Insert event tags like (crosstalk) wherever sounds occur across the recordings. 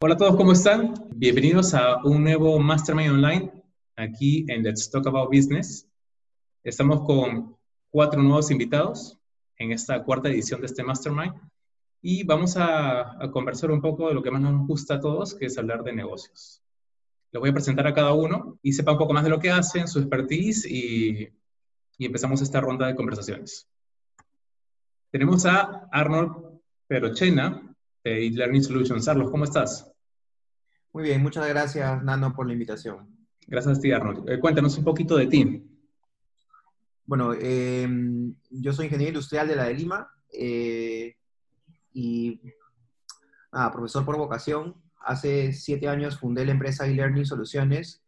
Hola a todos, ¿cómo están? Bienvenidos a un nuevo Mastermind Online aquí en Let's Talk About Business. Estamos con cuatro nuevos invitados en esta cuarta edición de este Mastermind y vamos a, conversar un poco de lo que más nos gusta a todos, que es hablar de negocios. Les voy a presentar a cada uno y sepa un poco más de lo que hacen, su expertise y, y empezamos esta ronda de conversaciones. Tenemos a Arnold Perochena, de Learning Solutions. Carlos, ¿cómo estás? Muy bien, muchas gracias, Nano, por la invitación. Gracias a ti, Arnold. Eh, cuéntanos un poquito de ti. Bueno, em, yo soy ingeniero industrial de la de Lima eh, y profesor por vocación. Hace siete años fundé la empresa e-Learning Soluciones,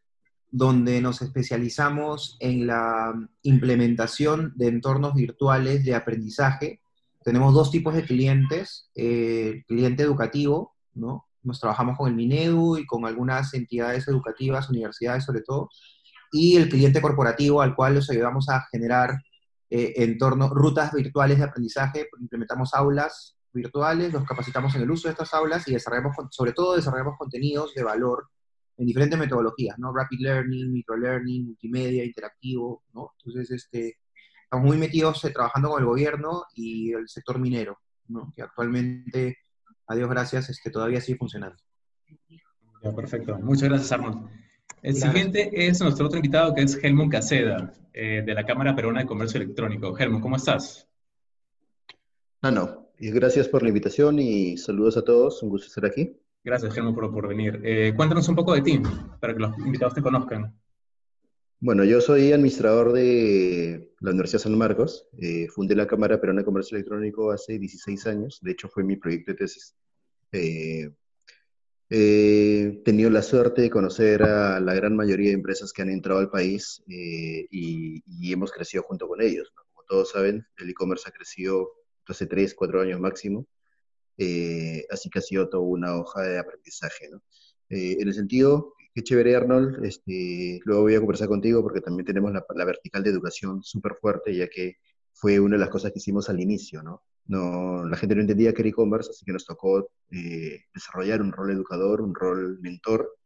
donde nos especializamos en la implementación de entornos virtuales de aprendizaje tenemos dos tipos de clientes, el eh, cliente educativo, ¿no? Nos trabajamos con el Minedu y con algunas entidades educativas, universidades sobre todo, y el cliente corporativo al cual los ayudamos a generar eh, rutas virtuales de aprendizaje, implementamos aulas virtuales, los capacitamos en el uso de estas aulas y desarrollamos, sobre todo desarrollamos contenidos de valor en diferentes metodologías, ¿no? Rapid Learning, Micro Learning, multimedia, interactivo, ¿no? Entonces, este, estamos muy metidos eh, trabajando con el gobierno y el sector minero, ¿no? que actualmente, a Dios gracias, este, todavía sigue funcionando. Ya, perfecto. Muchas gracias, Arnold. El siguiente es nuestro otro invitado, que es Helmut Caseda, eh, de la Cámara Peruana de Comercio Electrónico. Helmut, ¿cómo estás? No, no. Gracias por la invitación y saludos a todos. Un gusto estar aquí. Gracias, Helmut, por, por venir. Eh, cuéntanos un poco de ti, para que los invitados te conozcan. Bueno, yo soy administrador de la Universidad San Marcos. Eh, fundé la Cámara Peruana de Comercio Electrónico hace 16 años. De hecho, fue mi proyecto de tesis. Eh, he tenido la suerte de conocer a la gran mayoría de empresas que han entrado al país eh, y, hemos crecido junto con ellos. Como todos saben, el e-commerce ha crecido hace 3, 4 años máximo. así que ha sido toda una hoja de aprendizaje. en el sentido Qué chévere, Arnold. Este, luego voy a conversar contigo porque también tenemos la, vertical de educación súper fuerte, ya que fue una de las cosas que hicimos al inicio, ¿no? no la gente no entendía qué era e-commerce, así que nos tocó eh, desarrollar un rol educador, un rol mentor.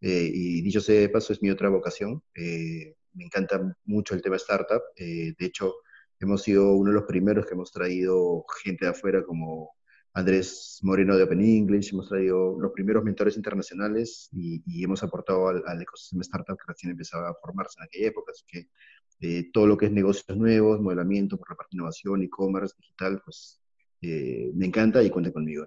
Eh, y dicho sea de paso, es mi otra vocación. Eh, me encanta mucho el tema startup. de hecho, hemos sido uno de los primeros que hemos traído gente de afuera como Andrés Moreno de Open English, hemos traído los primeros mentores internacionales y, hemos aportado al, ecosistema startup que recién empezaba a formarse en aquella época. Así que eh, todo lo que es negocios nuevos, modelamiento por la parte de innovación, e-commerce, digital, pues eh, me encanta y cuente conmigo.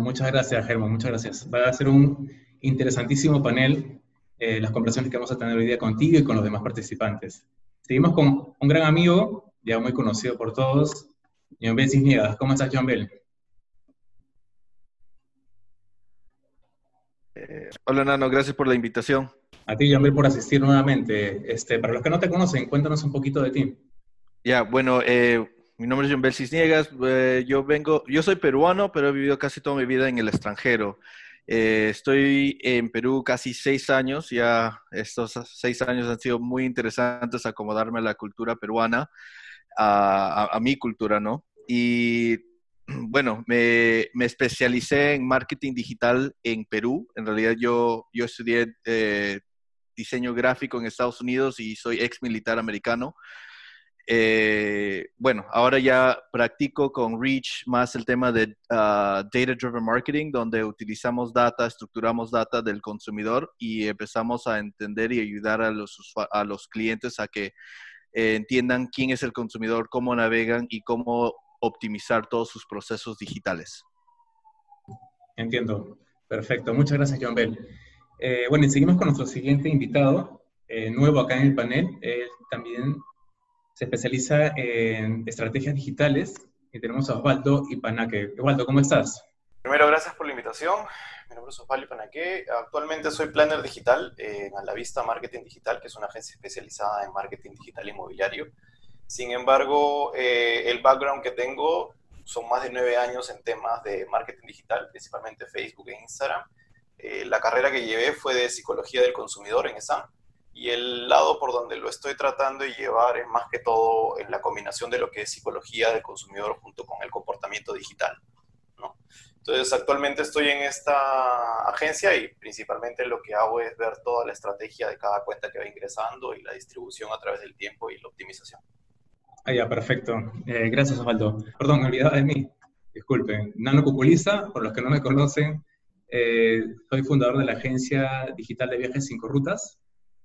Muchas gracias, Germán, muchas gracias. Va a ser un interesantísimo panel eh, las conversaciones que vamos a tener hoy día contigo y con los demás participantes. Seguimos con un gran amigo, ya muy conocido por todos, John Bell Cisniegas. ¿Cómo estás, John Bell? Eh, hola, Nano, gracias por la invitación. A ti, John Bell, por asistir nuevamente. Este, para los que no te conocen, cuéntanos un poquito de ti. Ya, bueno, eh, mi nombre es John Bell Cisniegas. Eh, yo vengo, yo soy peruano, pero he vivido casi toda mi vida en el extranjero. estoy en Perú casi seis años, ya estos seis años han sido muy interesantes acomodarme a la cultura peruana a, mi cultura, ¿no? Y (clears throat) bueno, me, especialicé en marketing digital en Perú. En realidad yo, yo estudié eh, diseño gráfico en Estados Unidos y soy ex militar americano. Eh, bueno, ahora ya practico con Reach más el tema de uh, Data Driven Marketing, donde utilizamos data, estructuramos data del consumidor y empezamos a entender y ayudar a los, a los clientes a que eh, entiendan quién es el consumidor, cómo navegan y cómo optimizar todos sus procesos digitales. Entiendo. Perfecto. Muchas gracias, John Bell. Eh, bueno, y seguimos con nuestro siguiente invitado, eh, nuevo acá en el panel. Él también se especializa en estrategias digitales y tenemos a Osvaldo Ipanaque. Osvaldo, ¿cómo estás? Primero, gracias por la invitación. Mi nombre es Osvaldo Panaque. Actualmente soy planner digital en la Vista Marketing Digital, que es una agencia especializada en marketing digital inmobiliario. Sin embargo, eh, el background que tengo son más de nueve años en temas de marketing digital, principalmente Facebook e Instagram. Eh, la carrera que llevé fue de psicología del consumidor en ESAM y el lado por donde lo estoy tratando de llevar es más que todo en la combinación de lo que es psicología del consumidor junto con el comportamiento digital. ¿no? Entonces, actualmente estoy en esta agencia y principalmente lo que hago es ver toda la estrategia de cada cuenta que va ingresando y la distribución a través del tiempo y la optimización. Ah, ya, perfecto. Eh, gracias, Osvaldo. Perdón, me olvidaba de mí. Disculpen. Nano Cuculiza, por los que no me conocen, eh, soy fundador de la agencia digital de viajes Cinco Rutas.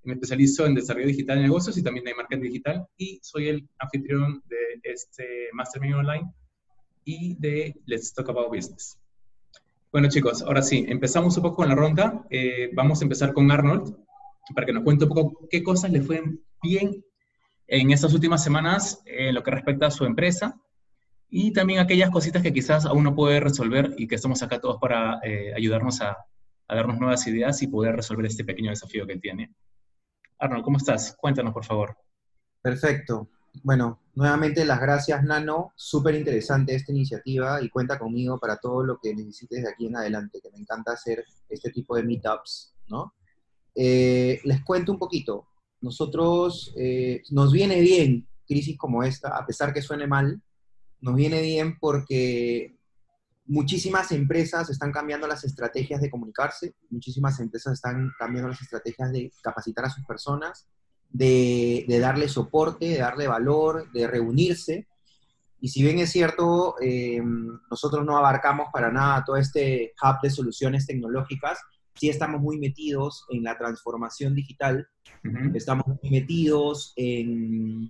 Me especializo en desarrollo digital de negocios y también en marketing digital y soy el anfitrión de este Mastermind Online y de Let's Talk About Business. Bueno, chicos, ahora sí, empezamos un poco con la ronda. Eh, vamos a empezar con Arnold para que nos cuente un poco qué cosas le fueron bien en estas últimas semanas en lo que respecta a su empresa y también aquellas cositas que quizás aún no puede resolver y que estamos acá todos para eh, ayudarnos a, a, darnos nuevas ideas y poder resolver este pequeño desafío que tiene. Arnold, ¿cómo estás? Cuéntanos, por favor. Perfecto. Bueno, nuevamente las gracias, Nano. Súper interesante esta iniciativa y cuenta conmigo para todo lo que necesites de aquí en adelante, que me encanta hacer este tipo de meetups, ¿no? Eh, les cuento un poquito nosotros eh, nos viene bien crisis como esta, a pesar que suene mal, nos viene bien porque muchísimas empresas están cambiando las estrategias de comunicarse, muchísimas empresas están cambiando las estrategias de capacitar a sus personas, de, darle soporte, de darle valor, de reunirse. Y si bien es cierto, eh, nosotros no abarcamos para nada todo este hub de soluciones tecnológicas, sí estamos muy metidos en la transformación digital, estamos muy metidos en,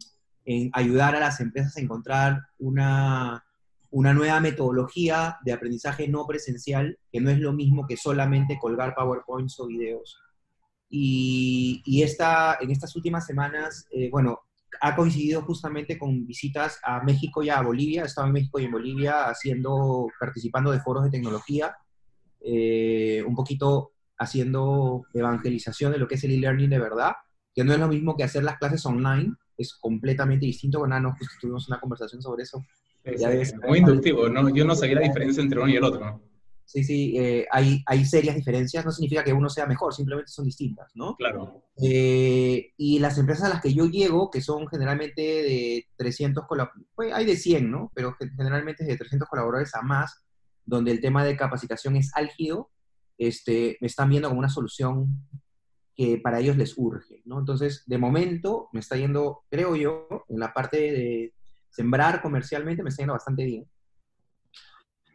ayudar a las empresas a encontrar una, nueva metodología de aprendizaje no presencial, que no es lo mismo que solamente colgar PowerPoints o videos. Y, esta, en estas últimas semanas, eh, bueno, ha coincidido justamente con visitas a México y a Bolivia. He estado en México y en Bolivia haciendo, participando de foros de tecnología, eh, un poquito haciendo evangelización de lo que es el e-learning de verdad, que no es lo mismo que hacer las clases online, es completamente distinto. Bueno, no, justo tuvimos una conversación sobre eso. Es, muy inductivo, ¿no? Yo no sabía la diferencia entre uno y el otro. Sí, sí, eh, hay, hay serias diferencias, no significa que uno sea mejor, simplemente son distintas, ¿no? Claro. Eh, y las empresas a las que yo llego, que son generalmente de 300 colaboradores, pues hay de 100, ¿no? Pero generalmente es de 300 colaboradores a más, donde el tema de capacitación es álgido, este, me están viendo como una solución que para ellos les urge, ¿no? Entonces, de momento, me está yendo, creo yo, en la parte de sembrar comercialmente, me está yendo bastante bien.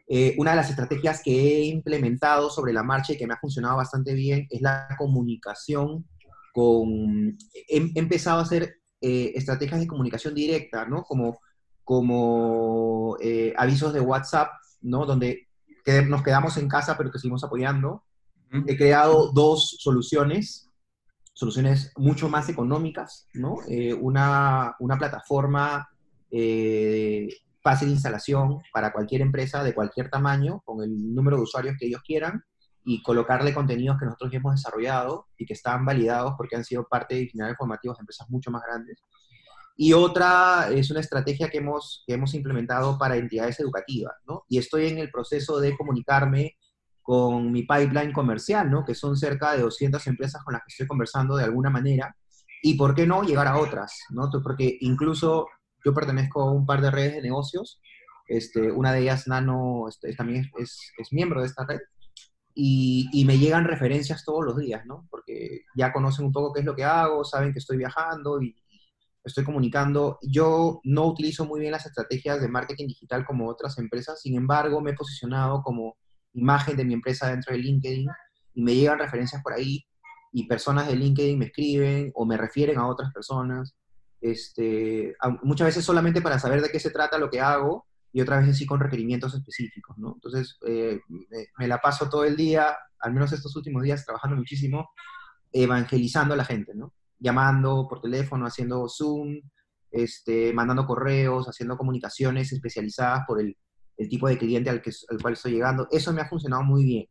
Eh, una de las estrategias que he implementado sobre la marcha y que me ha funcionado bastante bien es la comunicación con... He, empezado a hacer eh, estrategias de comunicación directa, ¿no? Como, como eh, avisos de WhatsApp, ¿no? Donde que nos quedamos en casa, pero que seguimos apoyando. He creado dos soluciones, soluciones mucho más económicas, ¿no? Una, una, plataforma eh, fácil instalación para cualquier empresa de cualquier tamaño, con el número de usuarios que ellos quieran, y colocarle contenidos que nosotros ya hemos desarrollado y que están validados porque han sido parte de itinerarios formativos de empresas mucho más grandes. Y otra es una estrategia que hemos, que hemos implementado para entidades educativas, ¿no? Y estoy en el proceso de comunicarme con mi pipeline comercial, ¿no? Que son cerca de 200 empresas con las que estoy conversando de alguna manera. Y por qué no llegar a otras, ¿no? Porque incluso yo pertenezco a un par de redes de negocios. Este, una de ellas, Nano, este, también es, es, miembro de esta red. Y, y, me llegan referencias todos los días, ¿no? Porque ya conocen un poco qué es lo que hago, saben que estoy viajando y, estoy comunicando. Yo no utilizo muy bien las estrategias de marketing digital como otras empresas, sin embargo, me he posicionado como imagen de mi empresa dentro de LinkedIn y me llegan referencias por ahí y personas de LinkedIn me escriben o me refieren a otras personas. Este, muchas veces solamente para saber de qué se trata lo que hago y otras veces sí con requerimientos específicos, ¿no? Entonces, eh, me, la paso todo el día, al menos estos últimos días, trabajando muchísimo, evangelizando a la gente, llamando por teléfono, haciendo Zoom, este, mandando correos, haciendo comunicaciones especializadas por el, tipo de cliente al, que, al cual estoy llegando. Eso me ha funcionado muy bien.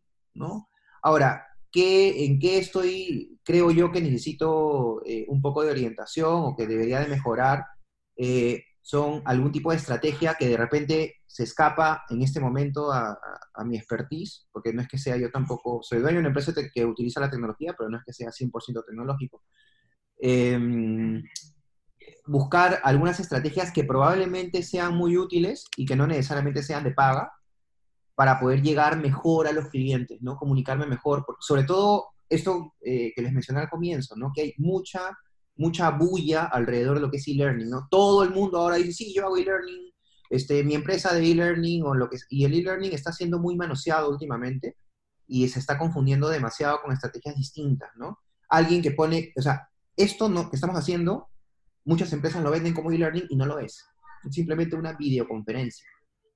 Ahora, ¿qué, ¿en qué estoy, creo yo que necesito eh, un poco de orientación o que debería de mejorar? Eh, son algún tipo de estrategia que de repente se escapa en este momento a, mi expertise, porque no es que sea yo tampoco, soy dueño de una empresa que utiliza la tecnología, pero no es que sea 100% tecnológico. Em, buscar algunas estrategias que probablemente sean muy útiles y que no necesariamente sean de paga, para poder llegar mejor a los clientes, ¿no? Comunicarme mejor, sobre todo esto eh, que les mencioné al comienzo, ¿no? Que hay mucha, mucha bulla alrededor de lo que es e-learning, ¿no? Todo el mundo ahora dice, sí, yo hago e-learning, este, mi empresa de e-learning o lo que y el e-learning está siendo muy manoseado últimamente y se está confundiendo demasiado con estrategias distintas, ¿no? Alguien que pone, o sea, esto no, que estamos haciendo, muchas empresas lo venden como e-learning y no lo es. Es simplemente una videoconferencia.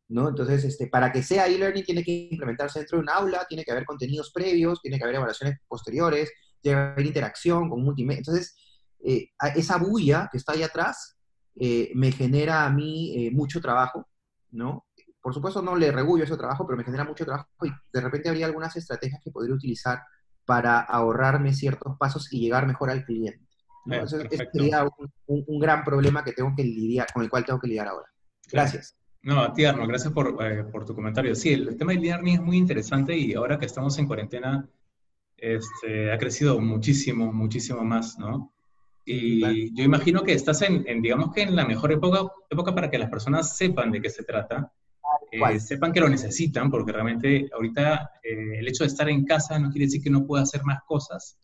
¿No? Entonces, este, para que sea e-learning tiene que implementarse dentro de un aula, tiene que haber contenidos previos, tiene que haber evaluaciones posteriores, tiene que haber interacción con multimedia. Entonces, eh, esa bulla que está ahí atrás eh, me genera a mí eh, mucho trabajo, ¿no? Por supuesto no le regulo ese trabajo, pero me genera mucho trabajo y de repente habría algunas estrategias que podría utilizar para ahorrarme ciertos pasos y llegar mejor al cliente. Entonces, ese sería un, un, gran problema que tengo que lidiar, con el cual tengo que lidiar ahora. Gracias. No, Tierno, gracias por, eh, por, tu comentario. Sí, el, tema del learning es muy interesante y ahora que estamos en cuarentena, este, ha crecido muchísimo, muchísimo más, ¿no? Y yo imagino que estás en, digamos que en la mejor época, época para que las personas sepan de qué se trata, eh, sepan que lo necesitan, porque realmente ahorita eh, el hecho de estar en casa no quiere decir que no pueda hacer más cosas.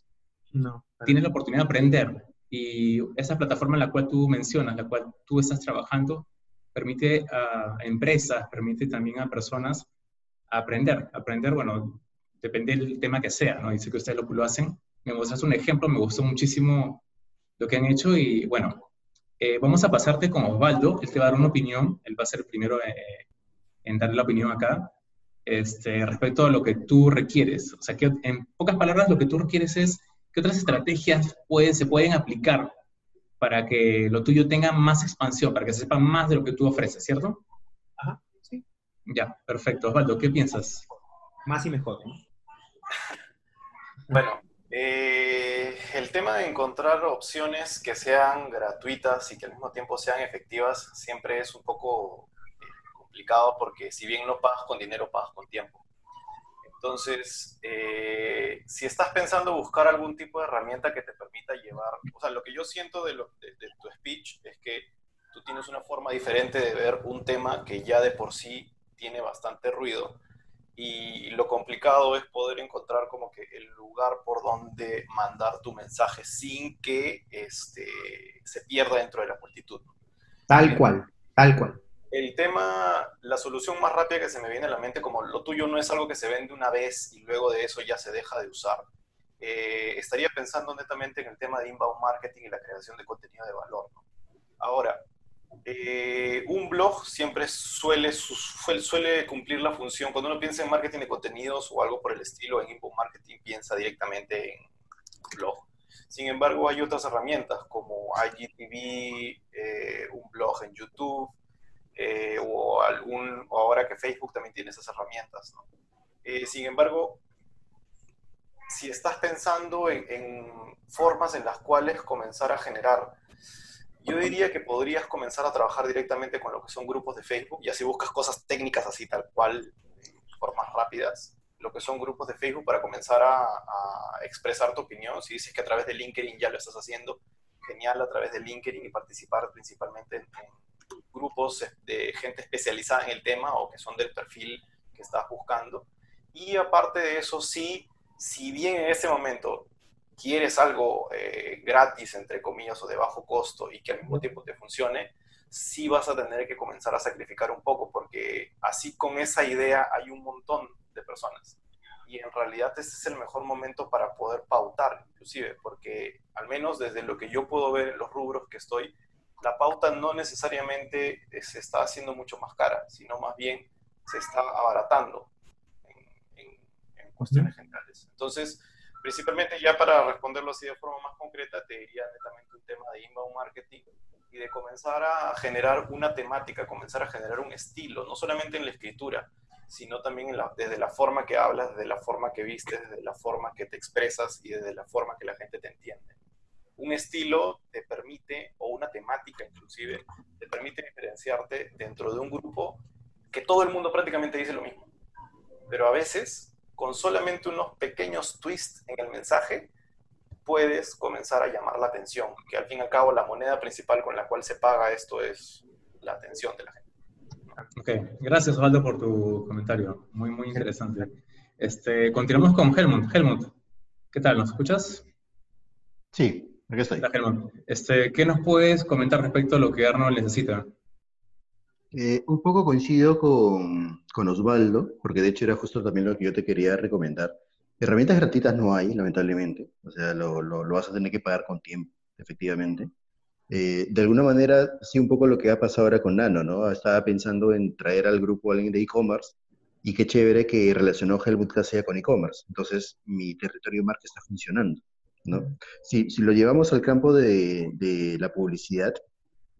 No. Tienes la oportunidad de aprender. Y esa plataforma en la cual tú mencionas, la cual tú estás trabajando, permite a empresas, permite también a personas aprender. Aprender, bueno, depende del tema que sea, ¿no? Dice que ustedes lo, lo hacen. Me gusta un ejemplo, me gustó muchísimo lo que han hecho y bueno, eh, vamos a pasarte con Osvaldo, él te va a dar una opinión, él va a ser el primero eh, en darle la opinión acá, este, respecto a lo que tú requieres. O sea, que en pocas palabras lo que tú requieres es qué otras estrategias pueden, se pueden aplicar para que lo tuyo tenga más expansión, para que se sepa más de lo que tú ofreces, ¿cierto? Ajá, sí. Ya, perfecto. Osvaldo, ¿qué piensas? Más y mejor. (laughs) Bueno, eh, el tema de encontrar opciones que sean gratuitas y que al mismo tiempo sean efectivas siempre es un poco eh, complicado porque si bien no pagas con dinero, pagas con tiempo. Entonces, eh, si estás pensando buscar algún tipo de herramienta que te permita llevar, o sea, lo que yo siento de, tu speech es que tú tienes una forma diferente de ver un tema que ya de por sí tiene bastante ruido y lo complicado es poder encontrar como que el lugar por donde mandar tu mensaje sin que este, se pierda dentro de la multitud. Tal cual, tal cual el tema, la solución más rápida que se me viene a la mente, como lo tuyo no es algo que se vende una vez y luego de eso ya se deja de usar, eh, estaría pensando netamente en el tema de inbound marketing y la creación de contenido de valor. Ahora, eh, un blog siempre suele, suele cumplir la función, cuando uno piensa en marketing de contenidos o algo por el estilo, en inbound marketing piensa directamente en blog. Sin embargo, hay otras herramientas como IGTV, eh, un blog en YouTube, eh, o, algún, o ahora que Facebook también tiene esas herramientas. Eh, sin embargo, si estás pensando en, formas en las cuales comenzar a generar, yo diría que podrías comenzar a trabajar directamente con lo que son grupos de Facebook y así buscas cosas técnicas así tal cual, formas rápidas, lo que son grupos de Facebook para comenzar a, expresar tu opinión. Si dices que a través de LinkedIn ya lo estás haciendo, genial a través de LinkedIn y participar principalmente en grupos de gente especializada en el tema o que son del perfil que estás buscando. Y aparte de eso, sí, si bien en ese momento quieres algo eh, gratis, entre comillas, o de bajo costo y que al mismo tiempo te funcione, sí vas a tener que comenzar a sacrificar un poco, porque así con esa idea hay un montón de personas. Y en realidad este es el mejor momento para poder pautar, inclusive, porque al menos desde lo que yo puedo ver en los rubros que estoy, la pauta no necesariamente se está haciendo mucho más cara, sino más bien se está abaratando en, cuestiones generales. Entonces, principalmente ya para responderlo así de forma más concreta, te diría netamente un tema de inbound marketing y de comenzar a generar una temática, comenzar a generar un estilo, no solamente en la escritura, sino también desde la forma que hablas, desde la forma que vistes, desde la forma que te expresas y desde la forma que la gente te entiende un estilo te permite, o una temática inclusive, te permite diferenciarte dentro de un grupo que todo el mundo prácticamente dice lo mismo. Pero a veces, con solamente unos pequeños twists en el mensaje, puedes comenzar a llamar la atención, que al fin y al cabo la moneda principal con la cual se paga esto es la atención de la gente. Ok, gracias Osvaldo por tu comentario, muy, muy interesante. Este, continuamos con Helmut. Helmut, ¿qué tal? ¿Nos escuchas? Sí, aquí estoy. Hola, Helmut. Este, ¿Qué nos puedes comentar respecto a lo que Arnold necesita? Eh, un poco coincido con, con, Osvaldo, porque de hecho era justo también lo que yo te quería recomendar. Herramientas gratuitas no hay, lamentablemente. O sea, lo, lo, lo vas a tener que pagar con tiempo, efectivamente. Eh, de alguna manera, sí, un poco lo que ha pasado ahora con Nano, ¿no? Estaba pensando en traer al grupo a alguien de e-commerce y qué chévere que relacionó Helmut Casella con e-commerce. Entonces, mi territorio de marca está funcionando, ¿no? Si, si lo llevamos al campo de, de la publicidad,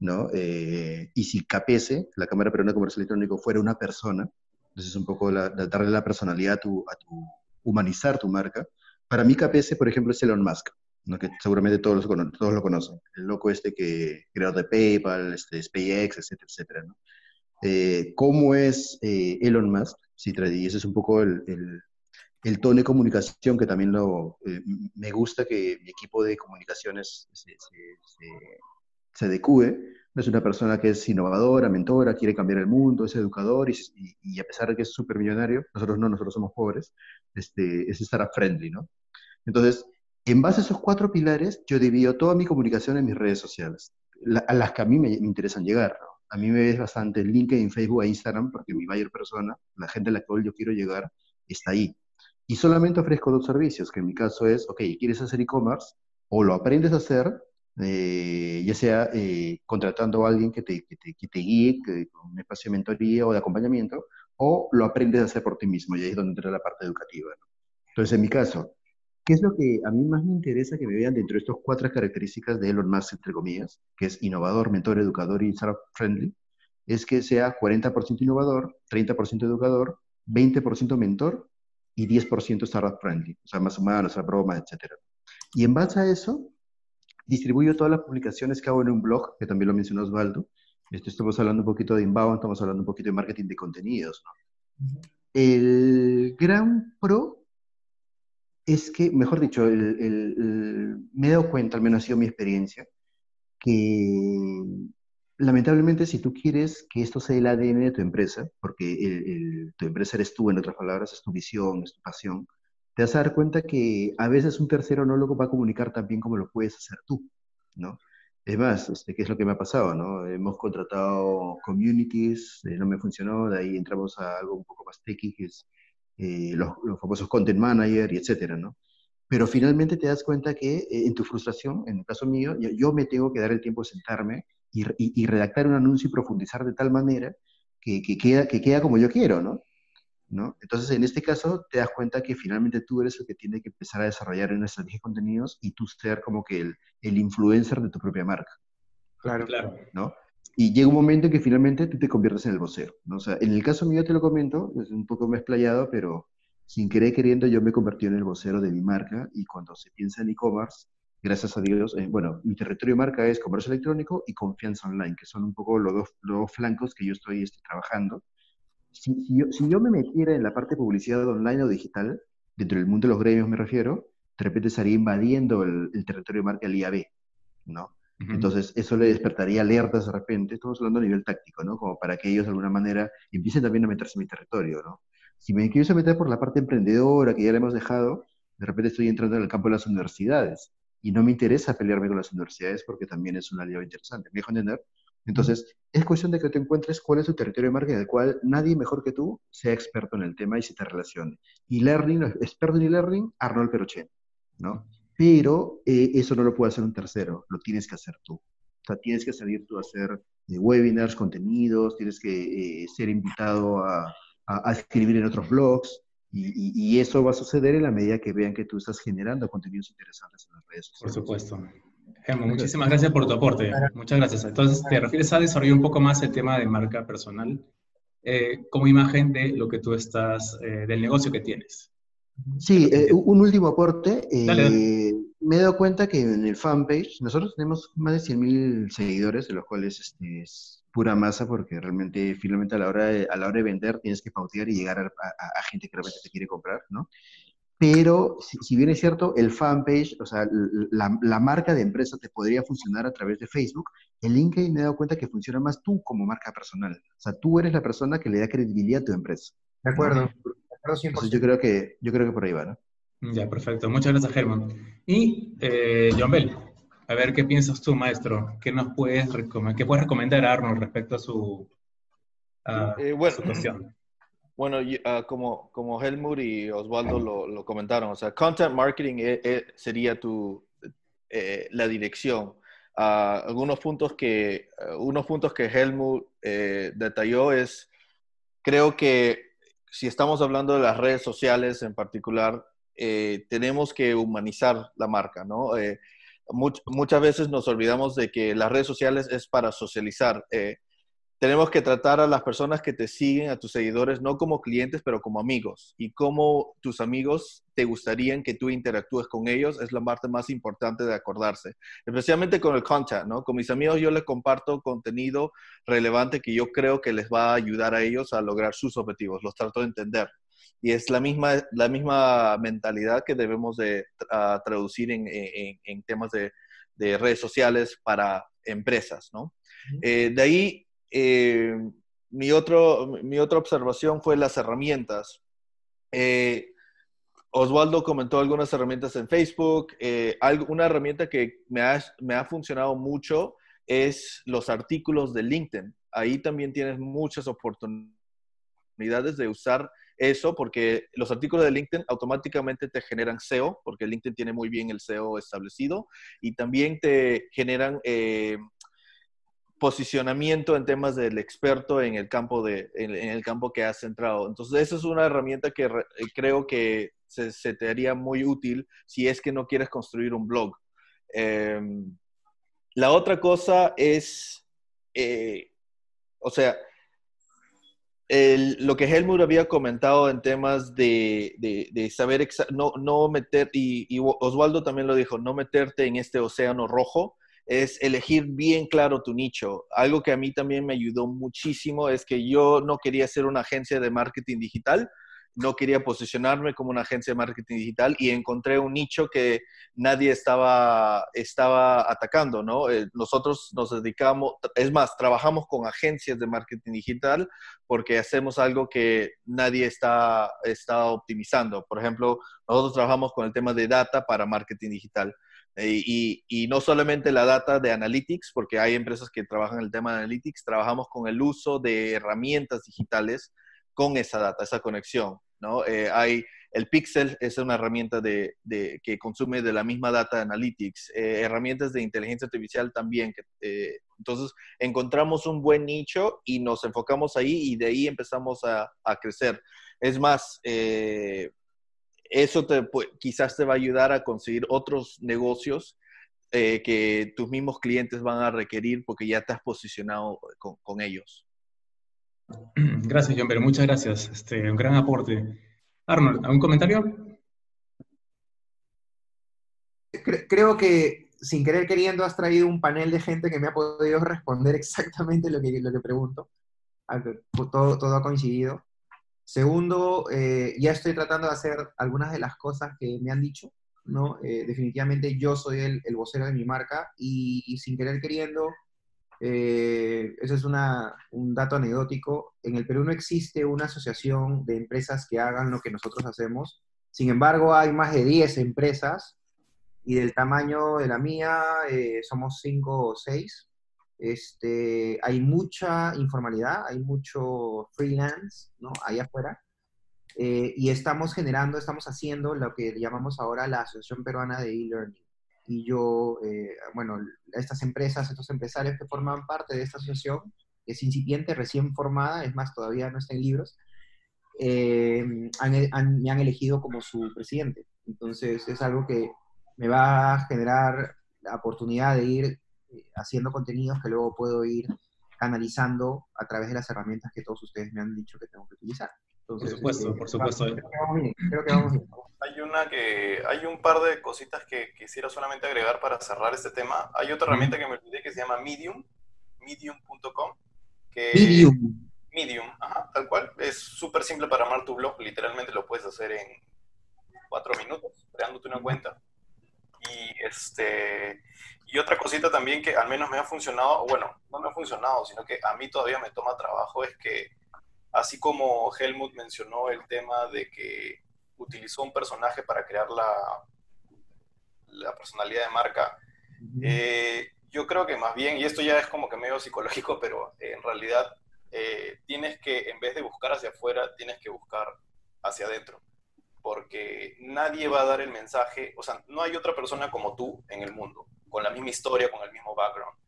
¿no? Eh, y si KPS, la Cámara Peruana de Comercio Electrónico, fuera una persona, entonces un poco la, darle la personalidad a tu, a tu, humanizar tu marca. Para mí KPS, por ejemplo, es Elon Musk que seguramente todos, todos lo conocen, el loco este que creador de PayPal, este, SpaceX, etcétera, etcétera. ¿no? Eh, ¿Cómo es eh, Elon Musk? Sí, y ese es un poco el, el, el tono de comunicación que también lo, eh, me gusta que mi equipo de comunicaciones se, se, se, adecue. Es una persona que es innovadora, mentora, quiere cambiar el mundo, es educador y, y, a pesar de que es súper millonario, nosotros no, nosotros somos pobres, este, es startup friendly, ¿no? Entonces, en base a esos cuatro pilares, yo divido toda mi comunicación en mis redes sociales, a las que a mí me, interesan llegar. A mí me ves bastante en LinkedIn, Facebook e Instagram, porque mi mayor persona, la gente a la cual yo quiero llegar, está ahí. Y solamente ofrezco dos servicios, que en mi caso es, ok, ¿quieres hacer e-commerce? O lo aprendes a hacer, eh, ya sea eh, contratando a alguien que te, que te, que te guíe, con un espacio de mentoría o de acompañamiento, o lo aprendes a hacer por ti mismo, y ahí es donde entra la parte educativa. Entonces, en mi caso, ¿Qué es lo que a mí más me interesa que me vean dentro de estas cuatro características de Elon Musk, entre comillas, que es innovador, mentor, educador y startup friendly? Es que sea 40% innovador, 30% educador, 20% mentor y 10% startup friendly, o sea, más humanos, broma, etc. Y en base a eso, distribuyo todas las publicaciones que hago en un blog, que también lo mencionó Osvaldo. Esto estamos hablando un poquito de inbound, estamos hablando un poquito de marketing de contenidos. ¿no? El gran pro es que, mejor dicho, me he dado cuenta, al menos ha sido mi experiencia, que lamentablemente si tú quieres que esto sea el ADN de tu empresa, porque tu empresa eres tú, en otras palabras, es tu visión, es tu pasión, te vas a dar cuenta que a veces un tercero no lo va a comunicar tan bien como lo puedes hacer tú, ¿no? Es más, este, ¿qué es lo que me ha pasado, no? Hemos contratado communities, eh, no me funcionó, de ahí entramos a algo un poco más techy, que es eh, los, famosos content manager y etcétera, ¿no? Pero finalmente te das cuenta que eh, en tu frustración, en el caso mío, yo, me tengo que dar el tiempo de sentarme y, y, redactar un anuncio y profundizar de tal manera que, que, queda, que queda como yo quiero, ¿no? ¿no? Entonces, en este caso, te das cuenta que finalmente tú eres el que tiene que empezar a desarrollar una estrategia de contenidos y tú ser como que el, el influencer de tu propia marca. Claro, claro. ¿no? Y llega un momento en que finalmente tú te conviertes en el vocero. ¿no? O sea, en el caso mío te lo comento, es un poco más explayado, pero sin querer queriendo yo me convertí en el vocero de mi marca y cuando se piensa en e-commerce, gracias a Dios, eh, bueno, mi territorio de marca es comercio electrónico y confianza online, que son un poco los dos, los flancos que yo estoy este, trabajando. Si, si, yo, si, yo, me metiera en la parte de publicidad online o digital, dentro del mundo de los gremios me refiero, de repente estaría invadiendo el, el territorio de marca al IAB, ¿no? Entonces, eso le despertaría alertas de repente, estamos hablando a nivel táctico, ¿no? Como para que ellos de alguna manera empiecen también a meterse en mi territorio, ¿no? Si me quiero meter por la parte emprendedora que ya le hemos dejado, de repente estoy entrando en el campo de las universidades y no me interesa pelearme con las universidades porque también es un aliado interesante. ¿Me dejo entender? Entonces, es cuestión de que te encuentres cuál es tu territorio de marca en el cual nadie mejor que tú sea experto en el tema y se te relacione. Y learning, experto en e-learning, Arnold Perochen, ¿no? pero eh, eso no lo puede hacer un tercero, lo tienes que hacer tú. O sea, tienes que salir tú a hacer eh, webinars, contenidos, tienes que eh, ser invitado a, a, escribir en otros blogs, y, y, eso va a suceder en la medida que vean que tú estás generando contenidos interesantes en las redes sociales. Por supuesto. Gemo, muchísimas gracias por tu aporte. Muchas gracias. Entonces, te refieres a desarrollar un poco más el tema de marca personal como imagen de lo que tú estás, del negocio que tienes. Sí, eh, un último aporte. Eh, me he dado cuenta que en el fanpage nosotros tenemos más de 100.000 seguidores, de los cuales este, es pura masa, porque realmente, finalmente, a la hora de, a la hora de vender tienes que pautear y llegar a, gente que realmente te quiere comprar, ¿no? pero si, bien es cierto, el fanpage, o sea, la, la, marca de empresa te podría funcionar a través de Facebook, en LinkedIn me he dado cuenta que funciona más tú como marca personal. O sea, tú eres la persona que le da credibilidad a tu empresa. De acuerdo. De acuerdo yo creo que yo creo que por ahí va, ¿no? Ya, perfecto. Muchas gracias, Germán. Y eh, John Bell, a ver qué piensas tú, maestro. ¿Qué nos puedes, qué puedes recomendar a Arnold respecto a su, eh, bueno, (clears throat) Bueno, ah, como, como Helmut y Osvaldo lo, comentaron, o sea, content marketing eh, sería tu, la dirección. Ah, algunos puntos que, unos puntos que Helmut detalló es, creo que si estamos hablando de las redes sociales en particular, eh, tenemos que humanizar la marca, ¿no? Eh, muchas veces nos olvidamos de que las redes sociales es para socializar. Eh, tenemos que tratar a las personas que te siguen, a tus seguidores, no como clientes, pero como amigos. Y cómo tus amigos te gustarían que tú interactúes con ellos es la parte más importante de acordarse. Especialmente con el content, ¿no? Con mis amigos yo les comparto contenido relevante que yo creo que les va a ayudar a ellos a lograr sus objetivos. Los trato de entender y es la misma, la misma mentalidad que debemos de traducir en, en, temas de, de, redes sociales para empresas, ¿no? Eh, de ahí, eh, mi, otro, mi otra observación fue las herramientas. Eh, Osvaldo comentó algunas herramientas en Facebook. una herramienta que me ha, me ha funcionado mucho es los artículos de LinkedIn. Ahí también tienes muchas oportunidades de usar eso porque los artículos de LinkedIn automáticamente te generan SEO, porque LinkedIn tiene muy bien el SEO establecido, y también te generan eh, posicionamiento en temas del experto en el campo, de, en, el campo que has centrado. Entonces, esa es una herramienta que eh, creo que se, te haría muy útil si es que no quieres construir un blog. Em, la otra cosa es, eh, o sea, lo que Helmut había comentado en temas de, de, saber, no, no meter, y, y, Osvaldo también lo dijo, no meterte en este océano rojo, es elegir bien claro tu nicho. Algo que a mí también me ayudó muchísimo es que yo no quería ser una agencia de marketing digital, no quería posicionarme como una agencia de marketing digital y encontré un nicho que nadie estaba, estaba atacando, ¿no? Eh, nosotros nos dedicamos, es más, trabajamos con agencias de marketing digital porque hacemos algo que nadie está, está optimizando. Por ejemplo, nosotros trabajamos con el tema de data para marketing digital. Eh, y, y, no solamente la data de analytics, porque hay empresas que trabajan el tema de analytics, trabajamos con el uso de herramientas digitales con esa data, esa conexión. ¿No? Eh, hay, el Pixel es una herramienta de, que consume de la misma data Analytics, eh, herramientas de inteligencia artificial también. Eh, entonces, encontramos un buen nicho y nos enfocamos ahí y de ahí empezamos a, crecer. Es más, eso te, quizás te va a ayudar a conseguir otros negocios que tus mismos clientes van a requerir porque ya te has posicionado con ellos. (clears throat) Gracias, John, pero muchas gracias. Este, un gran aporte. Arnold, ¿algún comentario? Creo que sin querer queriendo has traído un panel de gente que me ha podido responder exactamente lo que, lo que pregunto. Todo, todo ha coincidido. Segundo, eh, ya estoy tratando de hacer algunas de las cosas que me han dicho, ¿no? Eh, definitivamente yo soy el, el, vocero de mi marca y, y sin querer queriendo eh, ese es un dato anecdótico. En el Perú no existe una asociación de empresas que hagan lo que nosotros hacemos. Sin embargo, hay más de 10 empresas y del tamaño de la mía eh, somos 5 o 6. Este, hay mucha informalidad, hay mucho freelance ¿no? ahí afuera. Eh, y estamos generando, estamos haciendo lo que llamamos ahora la Asociación Peruana de E-Learning y yo, eh, bueno, estas empresas, estos empresarios que forman parte de esta asociación, que es incipiente, recién formada, es más, todavía no está en libros, eh, me han elegido como su presidente. Entonces es algo que me va a generar la oportunidad de ir eh, haciendo contenidos que luego puedo ir canalizando a través de las herramientas que todos ustedes me han dicho que tengo que utilizar. Por supuesto, por supuesto. Creo que vamos bien. Hay una que, hay un par de cositas que quisiera solamente agregar para cerrar este tema. Hay otra herramienta que me olvidé que se llama Medium, medium.com. Medium. Medium, ajá, tal cual. Es súper simple para armar tu blog, literalmente lo puedes hacer en cuatro minutos, creándote una cuenta. Y, este, y otra cosita también que al menos me ha funcionado, bueno, no me ha funcionado, sino que a mí todavía me toma trabajo, es que así como Helmut mencionó el tema de que utilizó un personaje para crear la, la personalidad de marca, eh, yo creo que más bien, y esto ya es como que medio psicológico, (laughs) pero en realidad eh, tienes que, en vez de buscar hacia afuera, tienes que buscar hacia adentro. Porque nadie va a dar el mensaje, o sea, no hay otra persona como tú en el mundo, con la misma historia, con el mismo background.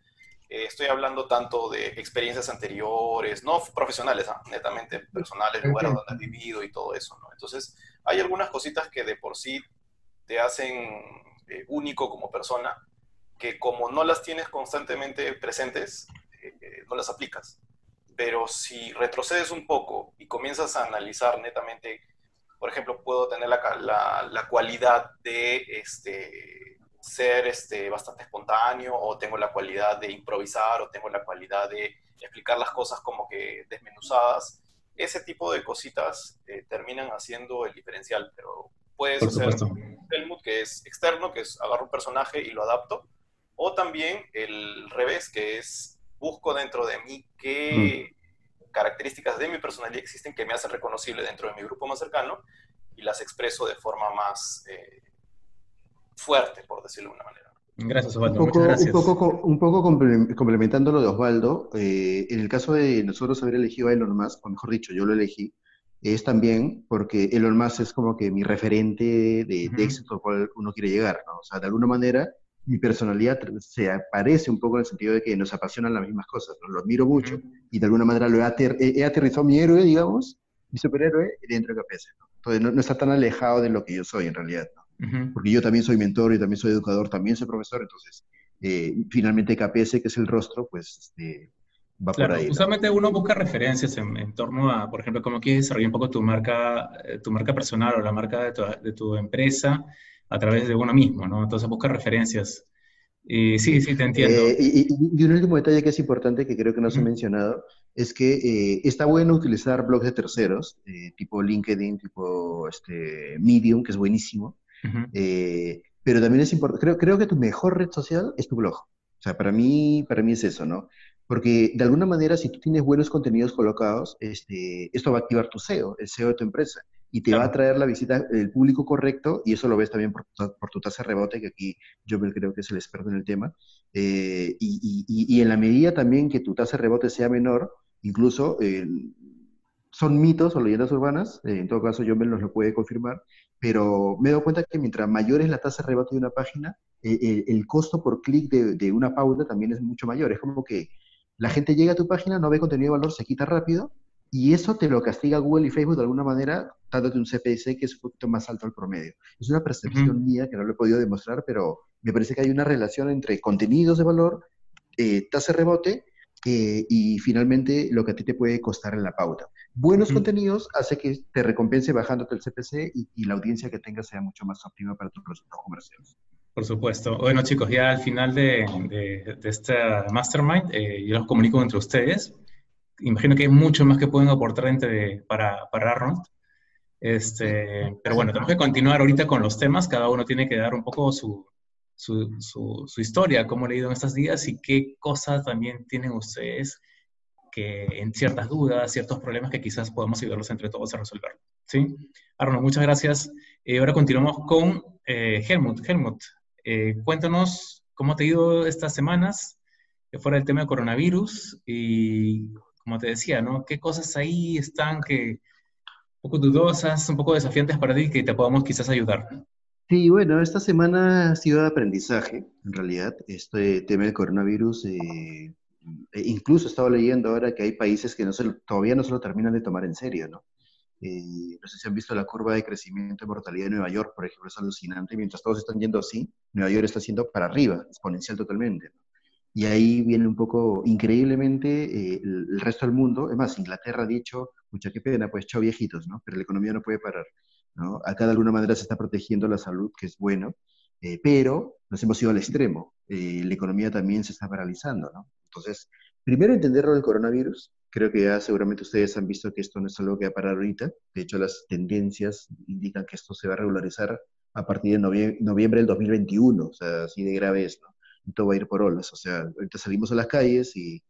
Eh, estoy hablando tanto de experiencias anteriores, no profesionales, ah, netamente personales, lugares donde has vivido y todo eso, ¿no? Entonces, hay algunas cositas que de por sí te hacen eh, único como persona, que como no las tienes constantemente presentes, no las aplicas pero si retrocedes un poco y comienzas a analizar netamente, por ejemplo, puedo tener la, la, cualidad de este, ser este, bastante espontáneo, o tengo la cualidad de improvisar, o tengo la cualidad de explicar las cosas como que desmenuzadas, ese tipo de cositas eh, terminan haciendo el diferencial, pero puedes hacer el mood que es externo, que es agarro un personaje y lo adapto, o también el revés, que es busco dentro de mí qué mm. características de mi personalidad existen que me hacen reconocible dentro de mi grupo más cercano y las expreso de forma más eh, fuerte, por decirlo de una manera. Gracias, Osvaldo. Un poco, Muchas gracias. Un poco, un poco complementando lo de Osvaldo, eh, en el caso de nosotros haber elegido a Elon Musk, o mejor dicho, yo lo elegí, es también porque Elon Musk es como que mi referente de, de éxito al cual uno quiere llegar, ¿no? O sea, de alguna manera mi personalidad se parece un poco en el sentido de que nos apasionan las mismas cosas, lo admiro mucho y de alguna manera lo he, he, aterrizado mi héroe, digamos, mi superhéroe dentro de KPS. ¿no? Entonces no, está tan alejado de lo que yo soy en realidad, ¿no? Porque yo también soy mentor y también soy educador, también soy profesor, entonces eh, finalmente KPS, que es el rostro, pues este, va por ahí. Usualmente uno busca referencias en, torno a, por ejemplo, cómo quieres desarrollar un poco tu marca, eh, tu marca personal o la marca de tu, de tu empresa a través de uno mismo, ¿no? Entonces busca referencias. Y sí, sí, te entiendo. Eh, y, un último detalle que es importante, que creo que no se ha mencionado, es que eh, está bueno utilizar blogs de terceros, eh, tipo LinkedIn, tipo este, Medium, que es buenísimo, pero también es importante, creo, creo que tu mejor red social es tu blog. O sea, para mí, para mí es eso, ¿no? Porque de alguna manera, si tú tienes buenos contenidos colocados, este, esto va a activar tu SEO, el SEO de tu empresa y te va a traer la visita del público correcto, y eso lo ves también por, tu tasa de rebote, que aquí yo creo que es el experto en el tema, eh, y, y, y, en la medida también que tu tasa de rebote sea menor, incluso eh, son mitos o leyendas urbanas, eh, en todo caso yo me lo puede confirmar, pero me he dado cuenta que mientras mayor es la tasa de rebote de una página, el costo por clic de, de una pauta también es mucho mayor. Es como que la gente llega a tu página, no ve contenido de valor, se quita rápido, y eso te lo castiga Google y Facebook de alguna manera, dándote un CPC que es un poquito más alto al promedio. Es una percepción mía que no lo he podido demostrar, pero me parece que hay una relación entre contenidos de valor, eh, tasa de rebote eh, y finalmente lo que a ti te puede costar en la pauta. Buenos contenidos hace que te recompense bajándote el CPC y, la audiencia que tengas sea mucho más óptima para tus resultados comerciales. Por supuesto. Bueno, chicos, ya al final de, de, de esta mastermind, eh, yo los comunico entre ustedes imagino que hay mucho más que pueden aportar entre, para, para Arnold. Este, pero bueno, tenemos que continuar ahorita con los temas. Cada uno tiene que dar un poco su, su, su, historia, cómo ha leído en estos días y qué cosas también tienen ustedes que en ciertas dudas, ciertos problemas que quizás podamos ayudarlos entre todos a resolver. ¿Sí? Arnold, muchas gracias. Eh, ahora continuamos con eh, Helmut. Helmut, eh, cuéntanos cómo te ha ido estas semanas, que fuera el tema de coronavirus y como te decía, ¿no? ¿Qué cosas ahí están que un poco dudosas, un poco desafiantes para ti que te podamos quizás ayudar? Sí, bueno, esta semana ha sido de aprendizaje, en realidad. Este tema del coronavirus, eh, incluso he estado leyendo ahora que hay países que no se, todavía no se lo terminan de tomar en serio, ¿no? Eh, no sé si han visto la curva de crecimiento de mortalidad de Nueva York, por ejemplo, es alucinante. Mientras todos están yendo así, Nueva York está siendo para arriba, exponencial totalmente. ¿no? Y ahí viene un poco, increíblemente, eh, el, resto del mundo. Es más, Inglaterra ha dicho, mucha qué pena, pues chao viejitos, ¿no? Pero la economía no puede parar, ¿no? Acá de alguna manera se está protegiendo la salud, que es bueno, eh, pero nos hemos ido al extremo. Eh, la economía también se está paralizando, ¿no? Entonces, primero entender lo del coronavirus, Creo que ya seguramente ustedes han visto que esto no es algo que va a parar ahorita. De hecho, las tendencias indican que esto se va a regularizar a partir de noviembre, del 2021. O sea, así de grave es, ¿no? Todo va a ir por olas. O sea, ahorita salimos a las calles y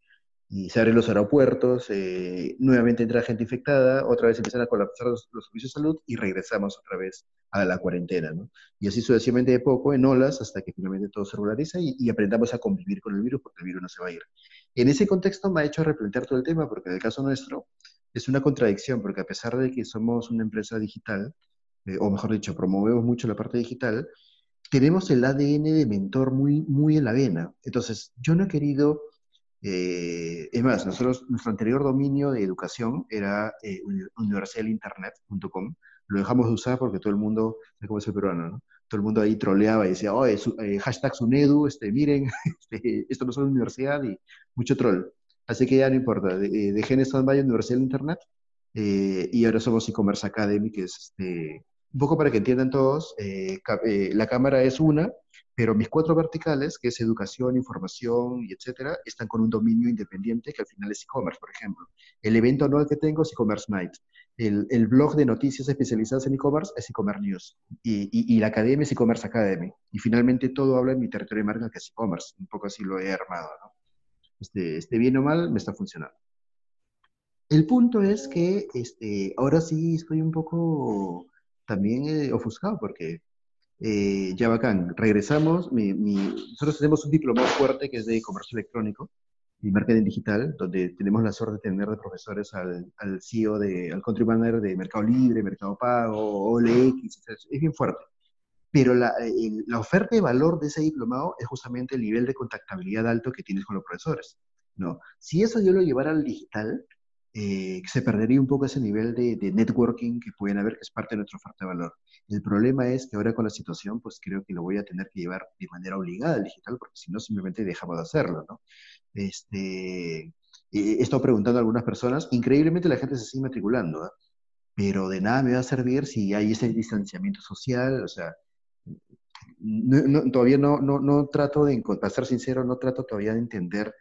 y se abren los aeropuertos, eh, nuevamente entra gente infectada, otra vez empiezan a colapsar los, servicios de salud y regresamos otra vez a la cuarentena, ¿no? Y así sucesivamente de poco, en olas, hasta que finalmente todo se regulariza y, aprendamos a convivir con el virus, porque el virus no se va a ir. En ese contexto me ha hecho replantear todo el tema, porque en el caso nuestro es una contradicción, porque a pesar de que somos una empresa digital, eh, o mejor dicho, promovemos mucho la parte digital, tenemos el ADN de mentor muy, muy en la vena. Entonces, yo no he querido eh, es más, nosotros, nuestro anterior dominio de educación era eh, universaliinternet.com. Lo dejamos de usar porque todo el mundo, cómo es el peruano, ¿no? Todo el mundo ahí troleaba y decía, oh, es, eh, hashtag Sunedu, este, miren, (laughs) este, esto no es una universidad y mucho troll. Así que ya no importa, de, dejé en stand-by Universidad Internet eh, y ahora somos e-commerce academy, que es este, un poco para que entiendan todos, eh, la cámara es una, pero mis cuatro verticales, que es educación, información y etcétera, están con un dominio independiente que al final es e-commerce, por ejemplo. El evento anual que tengo es e-commerce night. El, el, blog de noticias especializadas en e-commerce es e-commerce news. Y, y, la academia es e-commerce academy. Y finalmente todo habla en mi territorio de marca que es e-commerce. Un poco así lo he armado, ¿no? Este, este bien o mal, me está funcionando. El punto es que este, ahora sí estoy un poco también eh, ofuscado porque eh, ya bacán, regresamos, nosotros tenemos un diploma fuerte que es de comercio electrónico y marketing digital, donde tenemos la suerte de tener de profesores al, al CEO, de, al country manager de Mercado Libre, Mercado Pago, OLX, es bien fuerte. Pero la, la oferta de valor de ese diplomado es justamente el nivel de contactabilidad alto que tienes con los profesores. No, si eso yo lo llevara al digital, eh, se perdería un poco ese nivel de, networking que pueden haber, que es parte de nuestra oferta de valor. El problema es que ahora con la situación, pues creo que lo voy a tener que llevar de manera obligada al digital, porque si no, simplemente dejamos de hacerlo, ¿no? Este, he estado preguntando a algunas personas, increíblemente la gente se sigue matriculando, ¿ah? pero de nada me va a servir si hay ese distanciamiento social, o sea, todavía no, no, no trato de, para ser sincero, no trato todavía de entender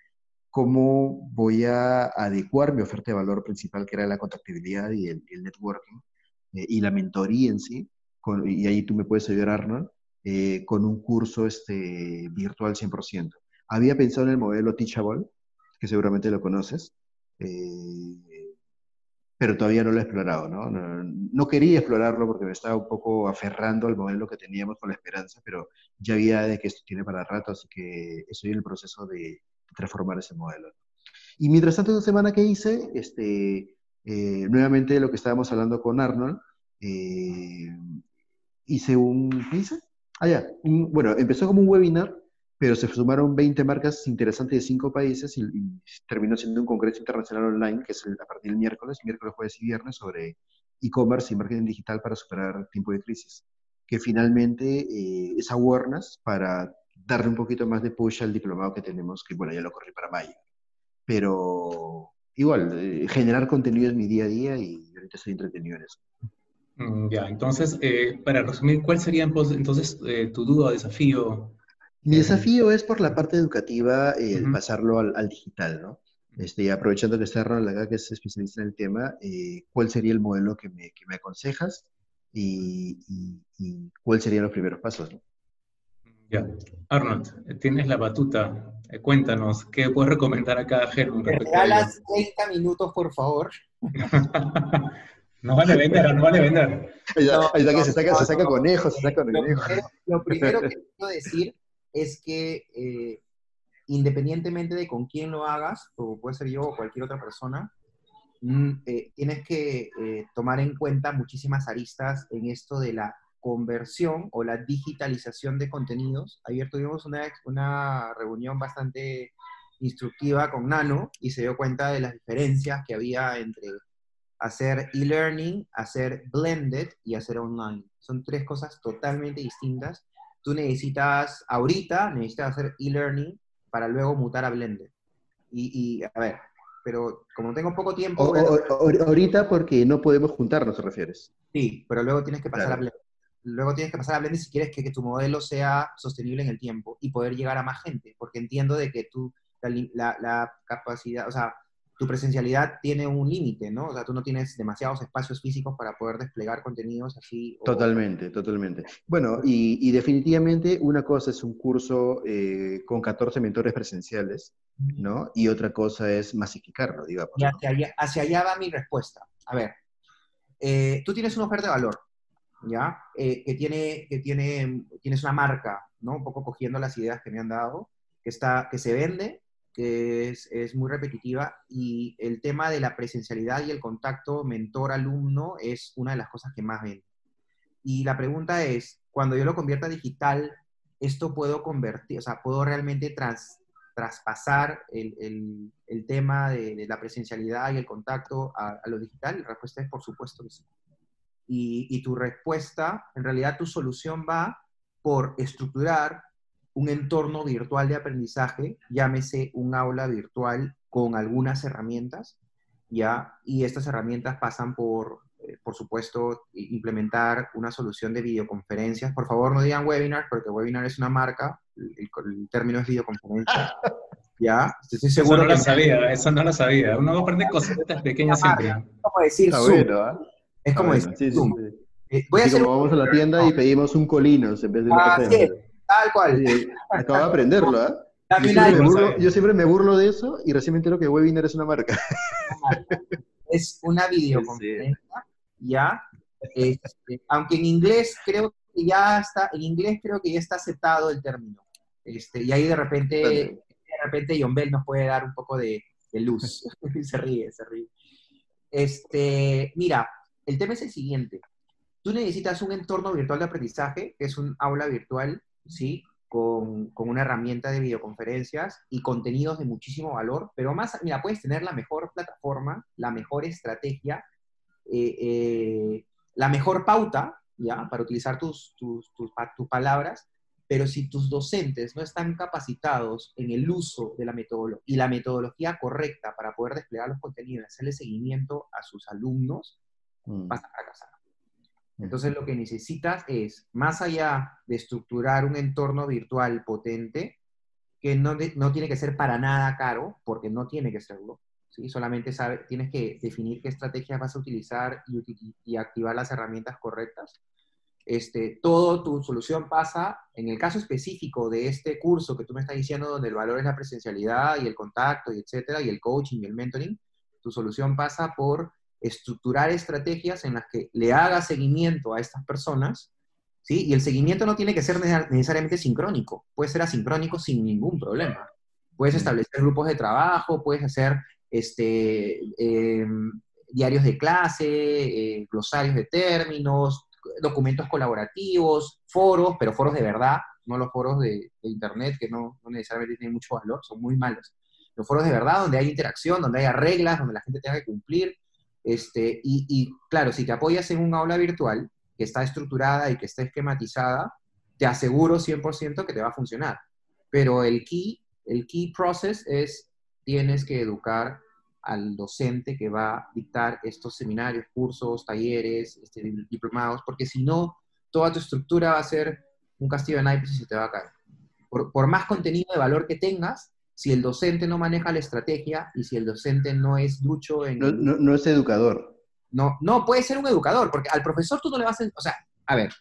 cómo voy a adecuar mi oferta de valor principal, que era la contactabilidad y el, networking, eh, y la mentoría en sí, y ahí tú me puedes ayudar, Arnold, eh, con un curso este, virtual 100%. Había pensado en el modelo Teachable, que seguramente lo conoces, eh, pero todavía no lo he explorado, ¿no? ¿no? ¿no? quería explorarlo porque me estaba un poco aferrando al modelo que teníamos con la esperanza, pero ya había de que esto tiene para rato, así que estoy en el proceso de, transformar ese modelo. Y mientras tanto, esta semana que hice, este, eh, nuevamente lo que estábamos hablando con Arnold, eh, hice un, ¿qué hice? Ah, ya, bueno, empezó como un webinar, pero se sumaron 20 marcas interesantes de 5 países y, terminó siendo un congreso internacional online, que es a partir del miércoles, miércoles, jueves y viernes, sobre e-commerce y marketing digital para superar tiempo de crisis, que finalmente eh, es awareness para darle un poquito más de push al diplomado que tenemos, que bueno, ya lo corrí para mayo. Pero igual, eh, generar contenido es mi día a día y ahorita estoy entretenido en eso. Mm, ya, entonces, eh, para resumir, ¿cuál sería entonces eh, tu duda o desafío? Mi desafío es por la parte educativa, el pasarlo al, digital, ¿no? Este, aprovechando que está Ronald acá, que es especialista en el tema, ¿cuál sería el modelo que me, que me aconsejas y, y, y, cuáles serían los primeros pasos? ¿no? Ya. Arnold, tienes la batuta. Eh, cuéntanos, ¿qué puedes recomendar a cada Germán? Me regalas 30 minutos, por favor. (laughs) no vale vender, no vale vender. Ahí está que se saca, se saca conejos, se saca conejos. Lo, primero que quiero decir es que eh, independientemente de con quién lo hagas, o puede ser yo o cualquier otra persona, mm, eh, tienes que tomar en cuenta muchísimas aristas en esto de la conversión o la digitalización de contenidos. Ayer tuvimos una, una reunión bastante instructiva con Nano y se dio cuenta de las diferencias que había entre hacer e-learning, hacer blended y hacer online. Son tres cosas totalmente distintas. Tú necesitas, ahorita, necesitas hacer e-learning para luego mutar a blended. Y, a ver, pero como tengo poco tiempo... ahorita porque no podemos juntarnos, ¿te refieres? Sí, pero luego tienes que pasar a blended luego tienes que pasar a Blended si quieres que, tu modelo sea sostenible en el tiempo y poder llegar a más gente, porque entiendo de que tú, la, capacidad, o sea, tu presencialidad tiene un límite, ¿no? O sea, tú no tienes demasiados espacios físicos para poder desplegar contenidos así. Totalmente, totalmente. Bueno, y, definitivamente una cosa es un curso eh, con 14 mentores presenciales, ¿no? Y otra cosa es masificarlo, digamos. Y hacia, allá, va mi respuesta. A ver, eh, tú tienes una oferta de valor, ¿ya? Eh, que, tiene, que tiene, tienes una marca, ¿no? Un poco cogiendo las ideas que me han dado, que, está, que se vende que es, es, muy repetitiva y el tema de la presencialidad y el contacto mentor-alumno es una de las cosas que más ven. Y la pregunta es, cuando yo lo convierta a digital, ¿esto puedo convertir, o sea, puedo realmente tras, traspasar el, el, el tema de, de, la presencialidad y el contacto a, a, lo digital? La respuesta es por supuesto que sí. Y, y tu respuesta, en realidad tu solución va por estructurar un entorno virtual de aprendizaje, llámese un aula virtual con algunas herramientas, ¿ya? Y estas herramientas pasan por, eh, por supuesto, implementar una solución de videoconferencias. Por favor, no digan webinar, porque webinar es una marca, el, el término es videoconferencia. (laughs) ¿Ya? Estoy seguro eso no lo sabía, eso no lo sabía. Uno aprende cositas pequeñas siempre. Como decir Zoom. Bueno, ¿eh? Es como decir sí. Sí, sí. Eh, voy a hacer como vamos a la tienda y pedimos un colinos en vez de un ah, café. Tal cual. acabo de aprenderlo, ¿eh? Yo siempre, burlo, yo siempre, me burlo, de eso y recién me entero que Webinar es una marca. (laughs) Es una videoconferencia, ¿ya? Este, aunque en inglés creo que ya está, en inglés creo que ya está aceptado el término. Este, y ahí de repente, de repente John Bell nos puede dar un poco de, de luz. (laughs) se ríe, se ríe. Este, mira, el tema es el siguiente. Tú necesitas un entorno virtual de aprendizaje, que es un aula virtual ¿sí? Con, con, una herramienta de videoconferencias y contenidos de muchísimo valor, pero más, mira, puedes tener la mejor plataforma, la mejor estrategia, eh, eh, la mejor pauta. Para utilizar tus, tus, tus, tus, palabras, pero si tus docentes no están capacitados en el uso de la metodología y la metodología correcta para poder desplegar los contenidos hacerle seguimiento a sus alumnos, mm. vas a fracasar. Entonces lo que necesitas es, más allá de estructurar un entorno virtual potente, que no, no tiene que ser para nada caro, porque no tiene que serlo, ¿sí? solamente sabe, tienes que definir qué estrategias vas a utilizar y, y activar las herramientas correctas. Este, todo tu solución pasa, en el caso específico de este curso que tú me estás diciendo, donde el valor es la presencialidad y el contacto, y etcétera, y el coaching y el mentoring, tu solución pasa por estructurar estrategias en las que le haga seguimiento a estas personas, ¿sí? Y el seguimiento no tiene que ser necesariamente sincrónico, puede ser asincrónico sin ningún problema. Puedes establecer grupos de trabajo, puedes hacer este, em, diarios de clase, eh, glosarios de términos, documentos colaborativos, foros, pero foros de verdad, no los foros de, de Internet que no, no, necesariamente tienen mucho valor, son muy malos. Los foros de verdad, donde hay interacción, donde haya reglas, donde la gente tenga que cumplir, este, y, claro, si te apoyas en un aula virtual que está estructurada y que está esquematizada, te aseguro 100% que te va a funcionar. Pero el key, el key process es, tienes que educar al docente que va a dictar estos seminarios, cursos, talleres, este, diplomados, porque si no, toda tu estructura va a ser un castillo de naipes y se te va a caer. Por, por más contenido de valor que tengas, si el docente no maneja la estrategia y si el docente no es ducho en... No, no, es educador. No, no, puede ser un educador, porque al profesor tú no le vas a... O sea, a ver,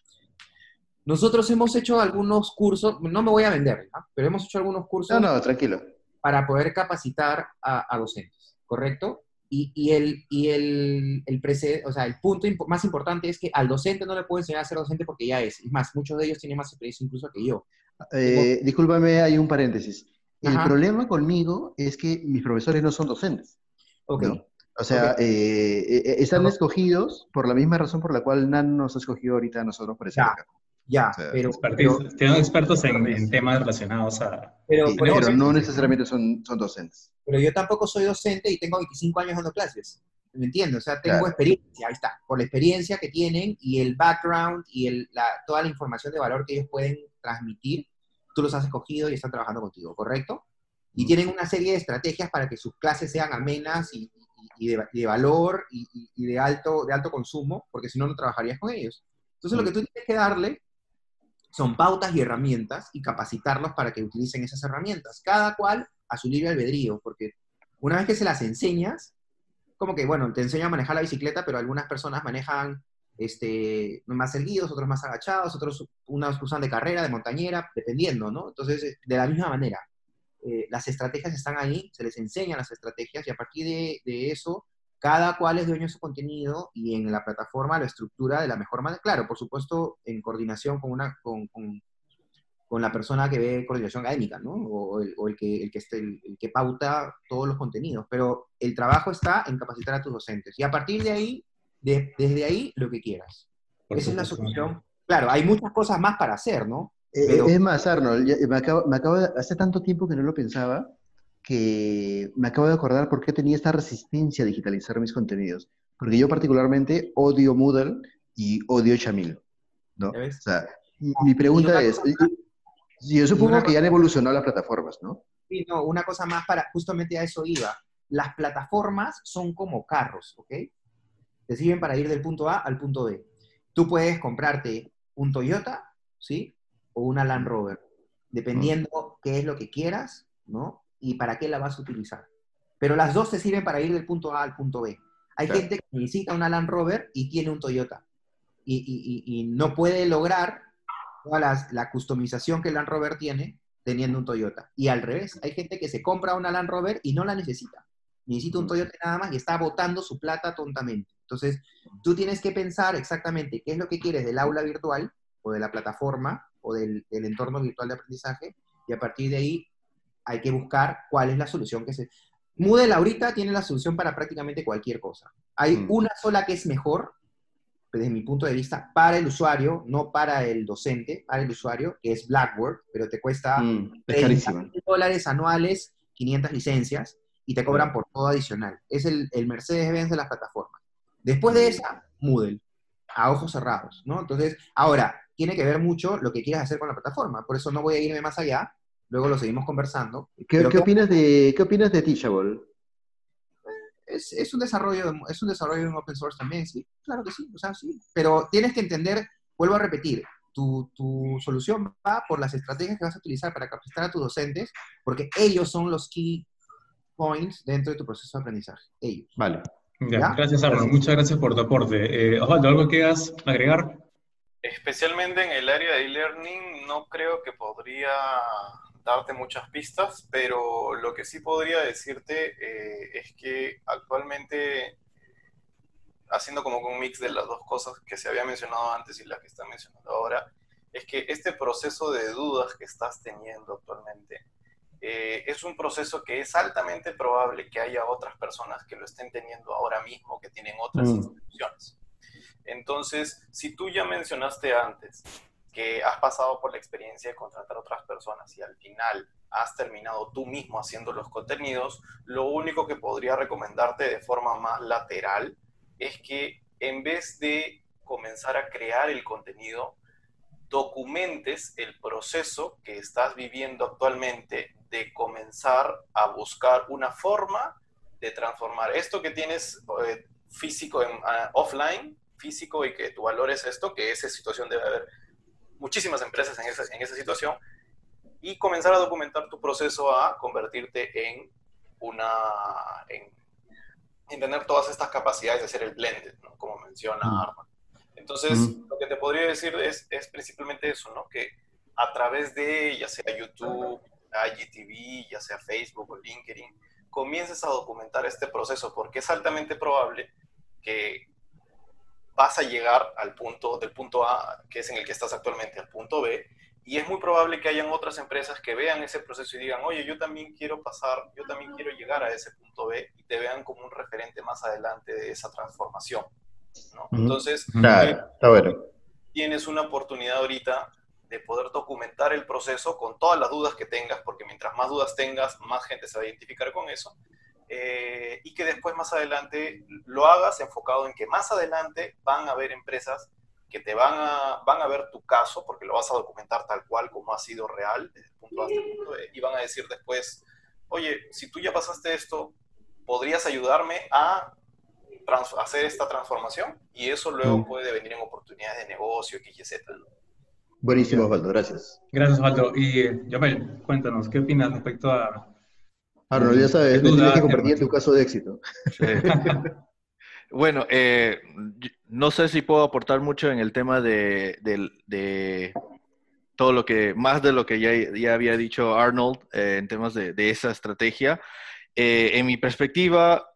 nosotros hemos hecho algunos cursos, no me voy a vender, ¿no? pero hemos hecho algunos cursos... No, no, tranquilo. Para poder capacitar a, docentes, ¿correcto? Y, y, el, y el, el, o sea, el punto más importante es que al docente no le puedo enseñar a ser docente porque ya es. Es más, muchos de ellos tienen más experiencia incluso que yo. Eh, discúlpame, hay un paréntesis. El problema conmigo es que mis profesores no son docentes. Ok. O sea, eh, eh, están escogidos por la misma razón por la cual NAN nos ha escogido ahorita a nosotros por ese Ya, ya pero, Tienen expertos en, temas relacionados a... Pero, no necesariamente son, son docentes. Pero yo tampoco soy docente y tengo 25 años dando clases. ¿Me entiendes? O sea, tengo experiencia, ahí está, por la experiencia que tienen y el background y el, la, toda la información de valor que ellos pueden transmitir tú los has escogido y están trabajando contigo, ¿correcto? Y tienen una serie de estrategias para que sus clases sean amenas y, de, valor y, de, alto, de alto consumo, porque si no, no trabajarías con ellos. Entonces, lo que tú tienes que darle son pautas y herramientas y capacitarlos para que utilicen esas herramientas, cada cual a su libre albedrío, porque Una vez que se las enseñas, como que, bueno, te enseña a manejar la bicicleta, pero algunas personas manejan este, más erguidos, otros más agachados, otros unos usan de carrera, de montañera, dependiendo, ¿no? Entonces, eh, de la misma manera, eh, las estrategias están ahí, se les enseñan las estrategias y a partir de, eso, cada cual es dueño de su contenido y en la plataforma lo estructura de la mejor manera. Claro, por supuesto, en coordinación con, una, con, con, con la persona que ve coordinación académica, ¿no? O, el, o que, el, que esté, el, que pauta todos los contenidos. Pero el trabajo está en capacitar a tus docentes. Y a partir de ahí, de, desde ahí, lo que quieras. Por Esa es la solución. Claro, hay muchas cosas más para hacer, ¿no? Eh, Pero... Es más, Arnold, me acabo, me acabo de, hace tanto tiempo que no lo pensaba, que me acabo de acordar por qué tenía esta resistencia a digitalizar mis contenidos. Porque yo particularmente odio Moodle y odio Chamil, ¿no? O sea, mi pregunta es, yo supongo que ya han evolucionado las plataformas, ¿no? Sí, no, una cosa más para, justamente a eso iba. Las plataformas son como carros, ¿ok? Te sirven para ir del punto A al punto B. Tú puedes comprarte un Toyota, ¿sí? O una Land Rover, dependiendo qué es lo que quieras, ¿no? y para qué la vas a utilizar. Pero las dos te sirven para ir del punto A al punto B. Hay claro. gente que necesita una Land Rover y tiene un Toyota. Y, y, y no puede lograr toda la, la, customización que el Land Rover tiene teniendo un Toyota. Y al revés, hay gente que se compra una Land Rover y no la necesita. Necesita un Toyota nada más y está botando su plata tontamente. Entonces, tú tienes que pensar exactamente qué es lo que quieres del aula virtual o de la plataforma o del, del entorno virtual de aprendizaje y a partir de ahí hay que buscar cuál es la solución que se... Moodle ahorita tiene la solución para prácticamente cualquier cosa. Hay mm. una sola que es mejor, desde mi punto de vista, para el usuario, no para el docente, para el usuario, que es Blackboard, pero te cuesta mm, 30 dólares anuales, 500 licencias, y te cobran por todo adicional. Es el, el Mercedes-Benz de las plataformas. Después de esa, Moodle, a ojos cerrados, ¿no? Entonces, ahora, tiene que ver mucho lo que quieras hacer con la plataforma, por eso no voy a irme más allá, luego lo seguimos conversando. ¿Qué, ¿qué opinas, de, ¿qué opinas de Teachable? Es, es, un desarrollo, es un desarrollo en open source también, sí, claro que sí, o sea, sí. Pero tienes que entender, vuelvo a repetir, tu, tu, solución va por las estrategias que vas a utilizar para capacitar a tus docentes, porque ellos son los key points dentro de tu proceso de aprendizaje. Ellos. Vale. Ya, gracias, Arnold. Muchas gracias por tu aporte. Eh, Osvaldo, ¿algo que quieras agregar? Especialmente en el área de e-learning, no creo que podría darte muchas pistas, pero lo que sí podría decirte eh, es que actualmente, haciendo como un mix de las dos cosas que se había mencionado antes y las que están mencionando ahora, es que este proceso de dudas que estás teniendo actualmente eh, es un proceso que es altamente probable que haya otras personas que lo estén teniendo ahora mismo, que tienen otras mm. instituciones. Entonces, si tú ya mencionaste antes que has pasado por la experiencia de contratar a otras personas y al final has terminado tú mismo haciendo los contenidos, lo único que podría recomendarte de forma más lateral es que en vez de comenzar a crear el contenido, documentes el proceso que estás viviendo actualmente de comenzar a buscar una forma de transformar esto que tienes eh, físico en uh, offline, físico y que tu valor es esto, que esa situación debe haber muchísimas empresas en esa, en esa situación, y comenzar a documentar tu proceso a convertirte en una, en, en tener todas estas capacidades de hacer el blended, ¿no? como menciona mm. Arma. Entonces, mm. lo que te podría decir es, es principalmente eso, ¿no? Que a través de, ya sea YouTube, IGTV, ya sea Facebook o LinkedIn, comiences a documentar este proceso, porque es altamente probable que vas a llegar al punto del punto A, que es en el que estás actualmente, al punto B, y es muy probable que hayan otras empresas que vean ese proceso y digan, oye, yo también quiero pasar, yo también quiero llegar a ese punto B y te vean como un referente más adelante de esa transformación. ¿No? Entonces, claro, eh, está bueno. tienes una oportunidad ahorita de poder documentar el proceso con todas las dudas que tengas, porque mientras más dudas tengas, más gente se va a identificar con eso eh, y que después más adelante lo hagas enfocado en que más adelante van a haber empresas que te van a, van a ver tu caso, porque lo vas a documentar tal cual como ha sido real, desde el punto hasta el punto B, y van a decir después, oye, si tú ya pasaste esto, ¿podrías ayudarme a hacer esta transformación? Y eso luego mm. puede venir en oportunidades de negocio, XYZ. Buenísimo, Osvaldo, gracias. Gracias, Osvaldo. Y, Yamel, cuéntanos, ¿qué opinas respecto a Arnold, ya sabes, me tienes que compartir tu caso de éxito. (laughs) bueno, eh, no sé si puedo aportar mucho en el tema de, todo lo que, más de lo que ya, había dicho Arnold eh, en temas de, esa estrategia. Eh, en mi perspectiva,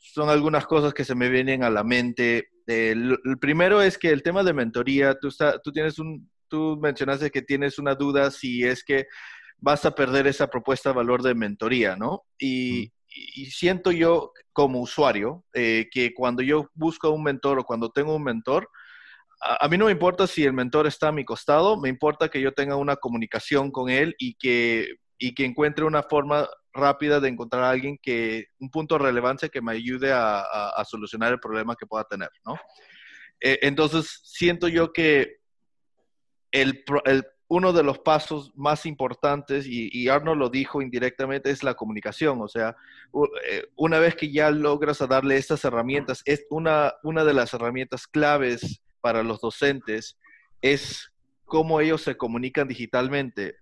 son algunas cosas que se me vienen a la mente. el, primero es que el tema de mentoría, tú, tú tienes un, tú mencionaste que tienes una duda si es que vas a perder esa propuesta de valor de mentoría, ¿no? Y, siento yo como usuario eh, que cuando yo busco un mentor o cuando tengo un mentor, a, mí no me importa si el mentor está a mi costado, me importa que yo tenga una comunicación con él y que, y que encuentre una forma rápida de encontrar a alguien que, un punto de relevancia que me ayude a, solucionar el problema que pueda tener, ¿no? Eh, entonces, siento yo que el, uno de los pasos más importantes, y, Arnold lo dijo indirectamente, es la comunicación. O sea, eh, una vez que ya logras darle estas herramientas, es una, una de las herramientas claves para los docentes es cómo ellos se comunican digitalmente.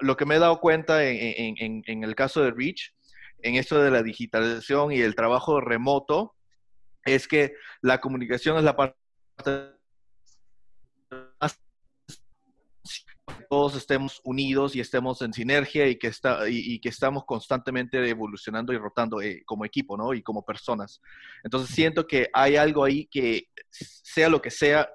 Lo que me he dado cuenta en, el caso de Reach, en esto de la digitalización y el trabajo remoto, es que la comunicación es la parte todos estemos unidos y estemos en sinergia y que, está, y, que estamos constantemente evolucionando y rotando eh, como equipo, ¿no? Y como personas. Entonces siento que hay algo ahí que, sea lo que sea,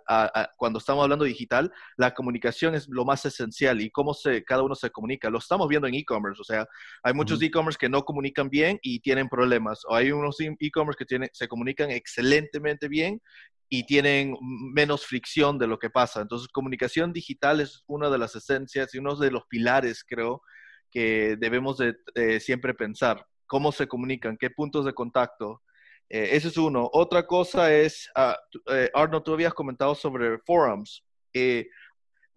cuando estamos hablando digital, la comunicación es lo más esencial y cómo se, cada uno se comunica. Lo estamos viendo en e-commerce, o sea, hay muchos e-commerce que no comunican bien y tienen problemas, o hay unos e-commerce que tienen, se comunican excelentemente bien y tienen menos fricción de lo que pasa. Entonces, comunicación digital es una de las esencias y uno de los pilares, creo, que debemos de, siempre pensar. ¿Cómo se comunican? ¿Qué puntos de contacto? Eh, ese es uno. Otra cosa es, uh, Arno, tú habías comentado sobre forums. Eh,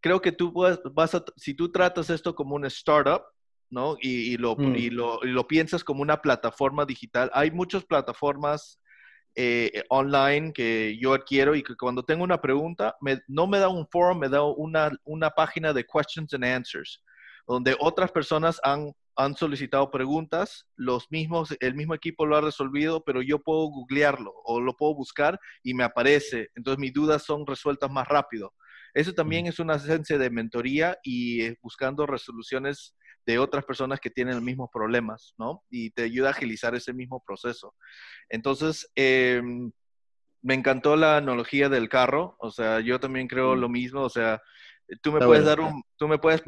creo que tú vas a, si tú tratas esto como un startup, ¿no? Y, lo, mm. y, lo, y, lo, piensas como una plataforma digital. Hay muchas plataformas eh, online que yo adquiero y que cuando tengo una pregunta, no me da un forum, me da una, una página de questions and answers, donde otras personas han, han solicitado preguntas, los mismos, el mismo equipo lo ha resolvido, pero yo puedo googlearlo o lo puedo buscar y me aparece. Entonces mis dudas son resueltas más rápido. Eso también es una esencia de mentoría y eh, buscando resoluciones de otras personas que tienen los mismos problemas, ¿no? Y te ayuda a agilizar ese mismo proceso. Entonces, em, me encantó la analogía del carro, o sea, yo también creo lo mismo, o sea, tú me puedes dar un, tú me puedes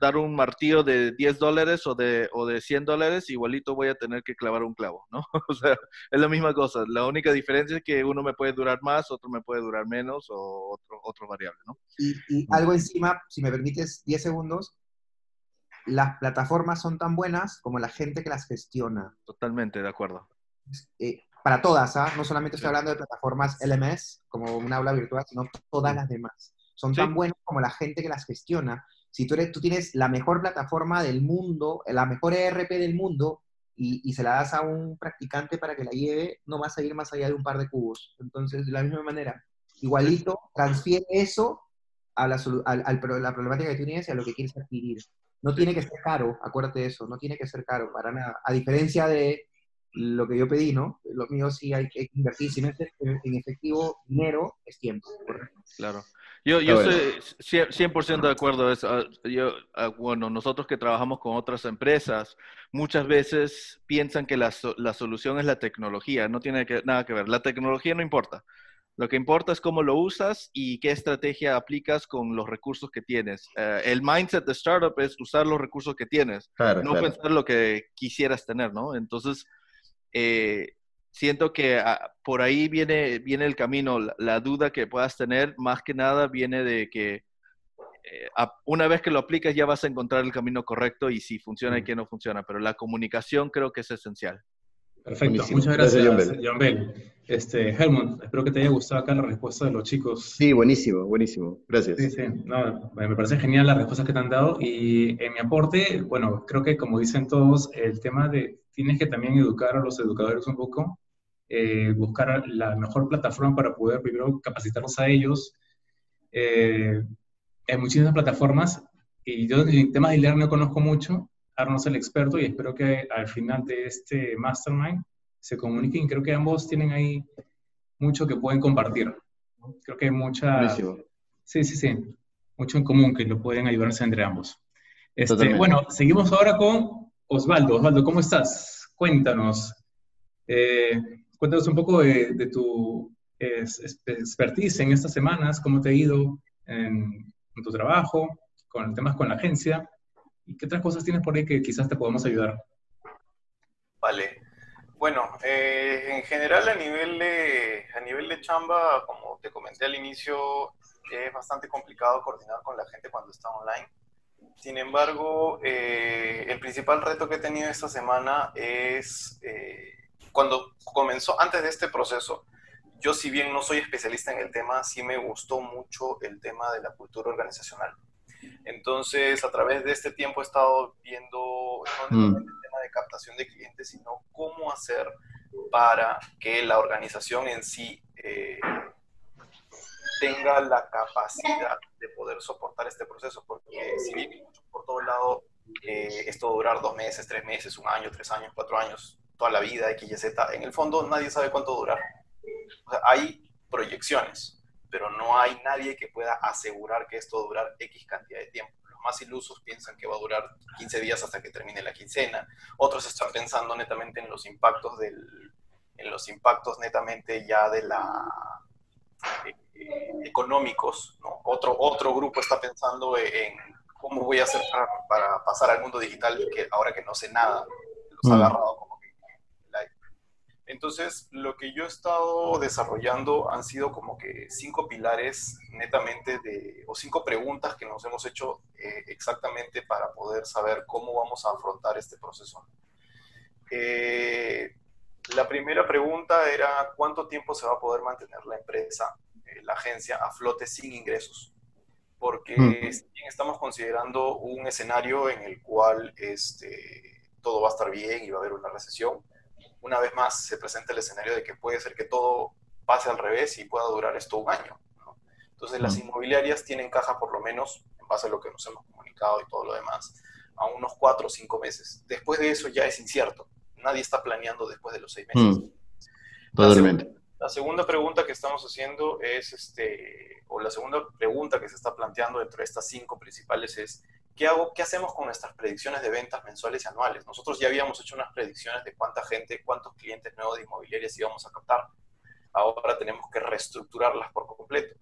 dar un martillo de 10 dólares o de, o de 100 dólares, igualito voy a tener que clavar un clavo, ¿no? (laughs) O sea, es la misma cosa. La única diferencia es que uno me puede durar más, otro me puede durar menos o otro, otro variable, ¿no? Y, y algo encima, si me permites 10 segundos, las plataformas son tan buenas como la gente que las gestiona. Totalmente, de acuerdo. Eh, para todas, ¿ah? no solamente estoy hablando de plataformas LMS, como un aula virtual, sino todas las demás. Son tan buenas como la gente que las gestiona. Si tú, eres, tú tienes la mejor plataforma del mundo, la mejor ERP del mundo, y, se la das a un practicante para que la lleve, no vas a ir más allá de un par de cubos. Entonces, de la misma manera, igualito, transfiere eso a la, la problemática que tú tienes y a lo que quieres adquirir. No tiene que ser caro, acuérdate de eso, no tiene que ser caro para nada. A diferencia de lo que yo pedí, ¿no? Lo mío sí hay que invertir, si no es en efectivo, dinero es tiempo, Claro. Yo, yo estoy 100% de acuerdo. Ah, yo, bueno, nosotros que trabajamos con otras empresas, muchas veces piensan que la, la solución es la tecnología. No tiene que, nada que ver. La tecnología no importa. Lo que importa es cómo lo usas y qué estrategia aplicas con los recursos que tienes. Eh, el mindset de startup es usar los recursos que tienes, no pensar lo que quisieras tener, ¿no? Entonces, eh, siento que ah, por ahí viene, viene el camino. La, duda que puedas tener, más que nada, viene de que eh, una vez que lo aplicas ya vas a encontrar el camino correcto y si funciona y qué no funciona, pero la comunicación creo que es esencial. Perfecto, muchas gracias, John Bell. Este, Helmut, espero que te haya gustado acá la respuesta de los chicos. Sí, buenísimo, buenísimo. Gracias. Sí, sí, me parece genial las respuestas que te han dado y en mi aporte, bueno, creo que como dicen todos, el tema de tienes que también educar a los educadores un poco, eh, buscar la mejor plataforma para poder primero capacitarlos a ellos. Eh, hay muchísimas plataformas y yo en el tema de leer no conozco mucho, Arnold el experto y espero que al final de este mastermind se comuniquen. Creo que ambos tienen ahí mucho que pueden compartir. Creo que hay mucha... Sí, sí, sí. Mucho en común que lo pueden ayudarse entre ambos. Este, bueno, seguimos ahora con Osvaldo. Osvaldo, ¿cómo estás? Cuéntanos. Eh, cuéntanos un poco de, tu expertise en estas semanas, cómo te ha ido en, tu trabajo, con temas con la agencia, y qué otras cosas tienes por ahí que quizás te podamos ayudar. Vale. Bueno, eh, en general a nivel, de, a nivel de chamba, como te comenté al inicio, es bastante complicado coordinar con la gente cuando está online sin embargo, eh, el principal reto que he tenido esta semana es eh, cuando comenzó, antes de este proceso, yo si bien no soy especialista en el tema, sí me gustó mucho el tema de la cultura organizacional. Entonces, a través de este tiempo he estado viendo no mm. Captación de clientes, sino cómo hacer para que la organización en sí eh, tenga la capacidad de poder soportar este proceso, porque si bien por todo lado eh, esto durar dos meses, tres meses, un año, tres años, cuatro años, toda la vida, X, Y, Z, en el fondo nadie sabe cuánto durar. hay proyecciones, pero no hay nadie que pueda asegurar que esto durar X cantidad de tiempo. Más ilusos piensan que va a durar 15 días hasta que termine la quincena, otros están pensando netamente en los impactos del en los impactos netamente ya de la eh, económicos, Otro, otro grupo está pensando en cómo voy a hacer para, pasar al mundo digital que ahora que no sé nada, los ha mm. agarrado como entonces, lo que yo he estado desarrollando han sido como que cinco pilares netamente de, o cinco preguntas que nos hemos hecho eh, exactamente para poder saber cómo vamos a afrontar este proceso. Eh, la primera pregunta era cuánto tiempo se va a poder mantener la empresa la agencia a flote sin ingresos, porque mm. estamos considerando un escenario en el cual este, todo va a estar bien y va a haber una recesión. Una vez más se presenta el escenario de que puede ser que todo pase al revés y pueda durar esto un año. Entonces las inmobiliarias tienen caja por lo menos, en base a lo que nos hemos comunicado y todo lo demás, a unos cuatro o cinco meses. Después de eso ya es incierto. Nadie está planeando después de los seis meses. Mm. Totalmente. La segunda pregunta que estamos haciendo es, este, o la segunda pregunta que se está planteando dentro de estas cinco principales es, ¿qué, hago, ¿qué hacemos con nuestras predicciones de ventas mensuales y anuales? Nosotros ya habíamos hecho unas predicciones de cuánta gente, cuántos clientes nuevos de inmobiliarias íbamos a captar. Ahora tenemos que reestructurarlas por completo.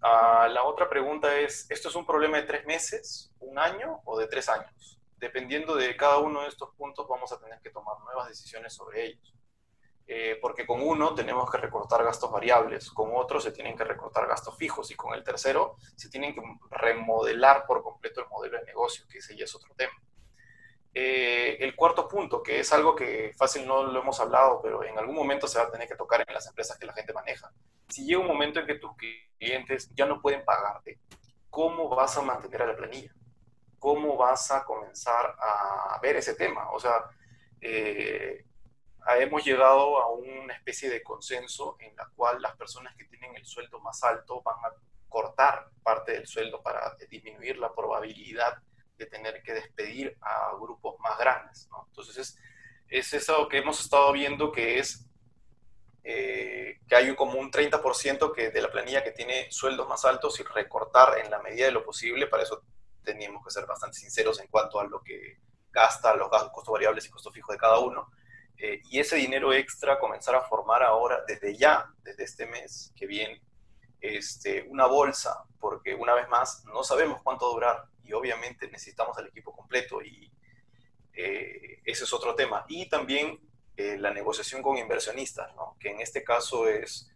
Ah, la otra pregunta es, ¿esto es un problema de tres meses, un año o de tres años? Dependiendo de cada uno de estos puntos, vamos a tener que tomar nuevas decisiones sobre ellos. Eh, porque con uno tenemos que recortar gastos variables, con otro se tienen que recortar gastos fijos y con el tercero se tienen que remodelar por completo el modelo de negocio, que ese ya es otro tema. Eh, el cuarto punto, que es algo que fácil no lo hemos hablado, pero en algún momento se va a tener que tocar en las empresas que la gente maneja. Si llega un momento en que tus clientes ya no pueden pagarte, ¿cómo vas a mantener a la planilla? ¿Cómo vas a comenzar a ver ese tema? O sea, eh, hemos llegado a una especie de consenso en la cual las personas que tienen el sueldo más alto van a cortar parte del sueldo para disminuir la probabilidad de tener que despedir a grupos más grandes. Entonces es, es, eso que hemos estado viendo que es eh, que hay como un 30% que, de la planilla que tiene sueldos más altos y recortar en la medida de lo posible. Para eso teníamos que ser bastante sinceros en cuanto a lo que gasta, los gastos, costos variables y costos fijos de cada uno eh, y ese dinero extra comenzar a formar ahora, desde ya, desde este mes que viene, este, una bolsa, porque una vez más no sabemos cuánto durar y obviamente necesitamos el equipo completo y eh, ese es otro tema. Y también eh, la negociación con inversionistas, que en este caso es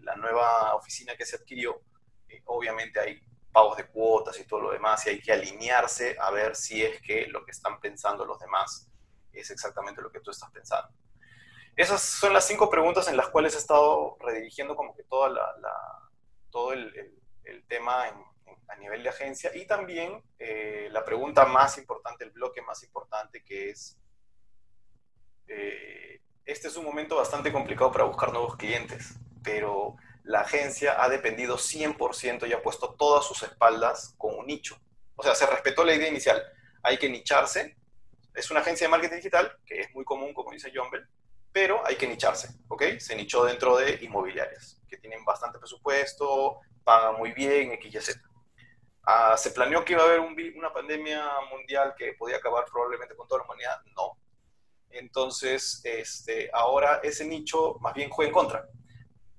la nueva oficina que se adquirió, obviamente hay pagos de cuotas y todo lo demás y hay que alinearse a ver si es que lo que están pensando los demás es exactamente lo que tú estás pensando. Esas son las cinco preguntas en las cuales he estado redirigiendo como que toda la, todo el, el, tema a nivel de agencia y también eh, la pregunta más importante, el bloque más importante que es, eh, este es un momento bastante complicado para buscar nuevos clientes, pero la agencia ha dependido 100% y ha puesto todas sus espaldas con un nicho. O sea, se respetó la idea inicial. Hay que nicharse es una agencia de marketing digital, que es muy común, como dice John Bell, pero hay que nicharse, ¿ok? Se nichó dentro de inmobiliarias, que tienen bastante presupuesto, pagan muy bien, X y Z. Ah, ¿Se planeó que iba a haber una pandemia mundial que podía acabar probablemente con toda la humanidad? No. Entonces, este, ahora ese nicho más bien juega en contra.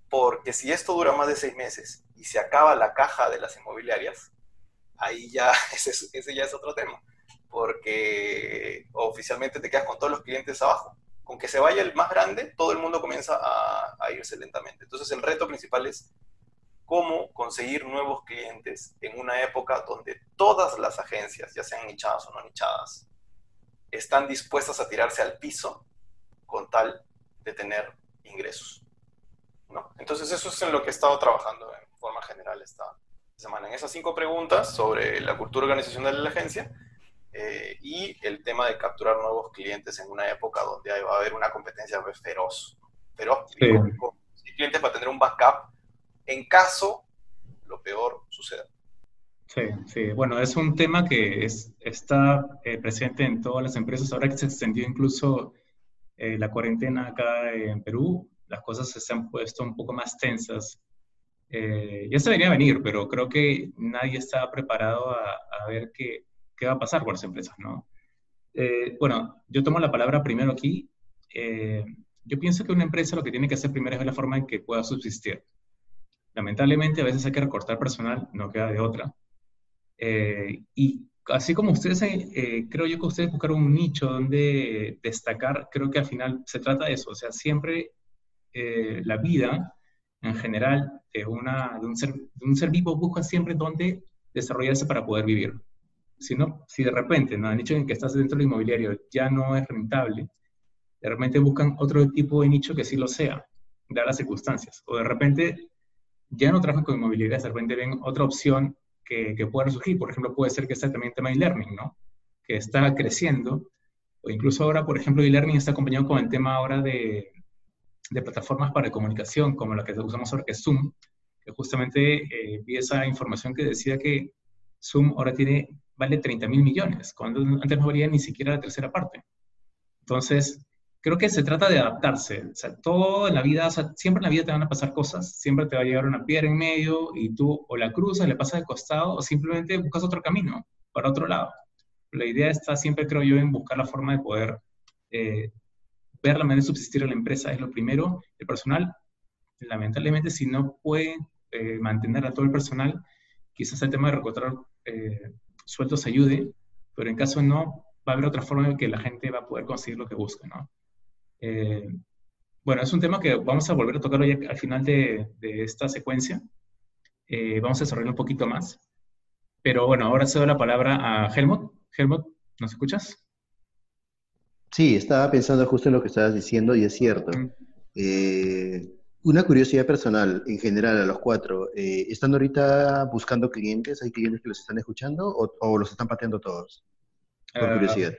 Porque si esto dura más de seis meses y se acaba la caja de las inmobiliarias, ahí ya, (laughs) ese, ese ya es otro tema. Porque oficialmente te quedas con todos los clientes abajo. Con que se vaya el más grande, todo el mundo comienza a, a irse lentamente. Entonces, el reto principal es cómo conseguir nuevos clientes en una época donde todas las agencias, ya sean nichadas o no nichadas, están dispuestas a tirarse al piso con tal de tener ingresos. ¿no? Entonces eso es en lo que he estado trabajando en forma general esta semana, en esas cinco preguntas sobre la cultura organizacional de la agencia eh, y el tema de capturar nuevos clientes en una época donde va a haber una competencia feroz, feroz, sí. con, clientes para tener un backup en caso lo peor suceda. Sí, sí. Bueno, es un tema que es, está eh, presente en todas las empresas. Ahora que se extendió incluso eh, la cuarentena acá en Perú, las cosas se han puesto un poco más tensas. Eh, ya se venía a venir, pero creo que nadie estaba preparado a, a ver qué, qué, va a pasar con las empresas, ¿no? bueno, yo tomo la palabra primero aquí. yo pienso que una empresa lo que tiene que hacer primero es ver la forma en que pueda subsistir. Lamentablemente a veces hay que recortar personal, no queda de otra. Eh, y así como ustedes, eh, creo yo que ustedes buscaron un nicho donde destacar, creo que al final se trata de eso, o sea, siempre eh, la vida en general de, una, de, un ser, de un ser vivo busca siempre donde desarrollarse para poder vivir. Si, no, si de repente, ¿no? el nicho en que estás dentro del inmobiliario ya no es rentable, de repente buscan otro tipo de nicho que sí lo sea, dadas las circunstancias. O de repente ya no trabajan con inmobiliarias, de repente ven otra opción que, que pueda surgir. Por ejemplo, puede ser que esté también el tema de e-learning, ¿no? Que está creciendo. O incluso ahora, por ejemplo, e-learning está acompañado con el tema ahora de, de plataformas para comunicación, como la que usamos ahora, que es Zoom, que justamente eh, vi esa información que decía que Zoom ahora tiene, vale 30 mil millones, cuando antes no valía ni siquiera la tercera parte. Entonces, creo que se trata de adaptarse. O sea, todo en la vida, o sea, siempre en la vida te van a pasar cosas, siempre te va a llegar una piedra en medio y tú o la cruzas, le pasas de costado o simplemente buscas otro camino para otro lado. La idea está siempre, creo yo, en buscar la forma de poder eh, ver la manera de subsistir a la empresa, es lo primero. El personal, lamentablemente, si no puede eh, mantener a todo el personal, quizás el tema de recortar eh, sueldos ayude, pero en caso no, va a haber otra forma en que la gente va a poder conseguir lo que busca, ¿no? Eh, bueno, es un tema que vamos a volver a tocar hoy al final de, esta secuencia. Eh, vamos a desarrollar un poquito más. Pero bueno, ahora cedo la palabra a Helmut. Helmut, ¿nos escuchas? Sí, estaba pensando justo en lo que estabas diciendo y es cierto. Eh, una curiosidad personal en general a los cuatro. ¿Están ahorita buscando clientes? ¿Hay clientes que los están escuchando o, los están pateando todos? Por curiosidad.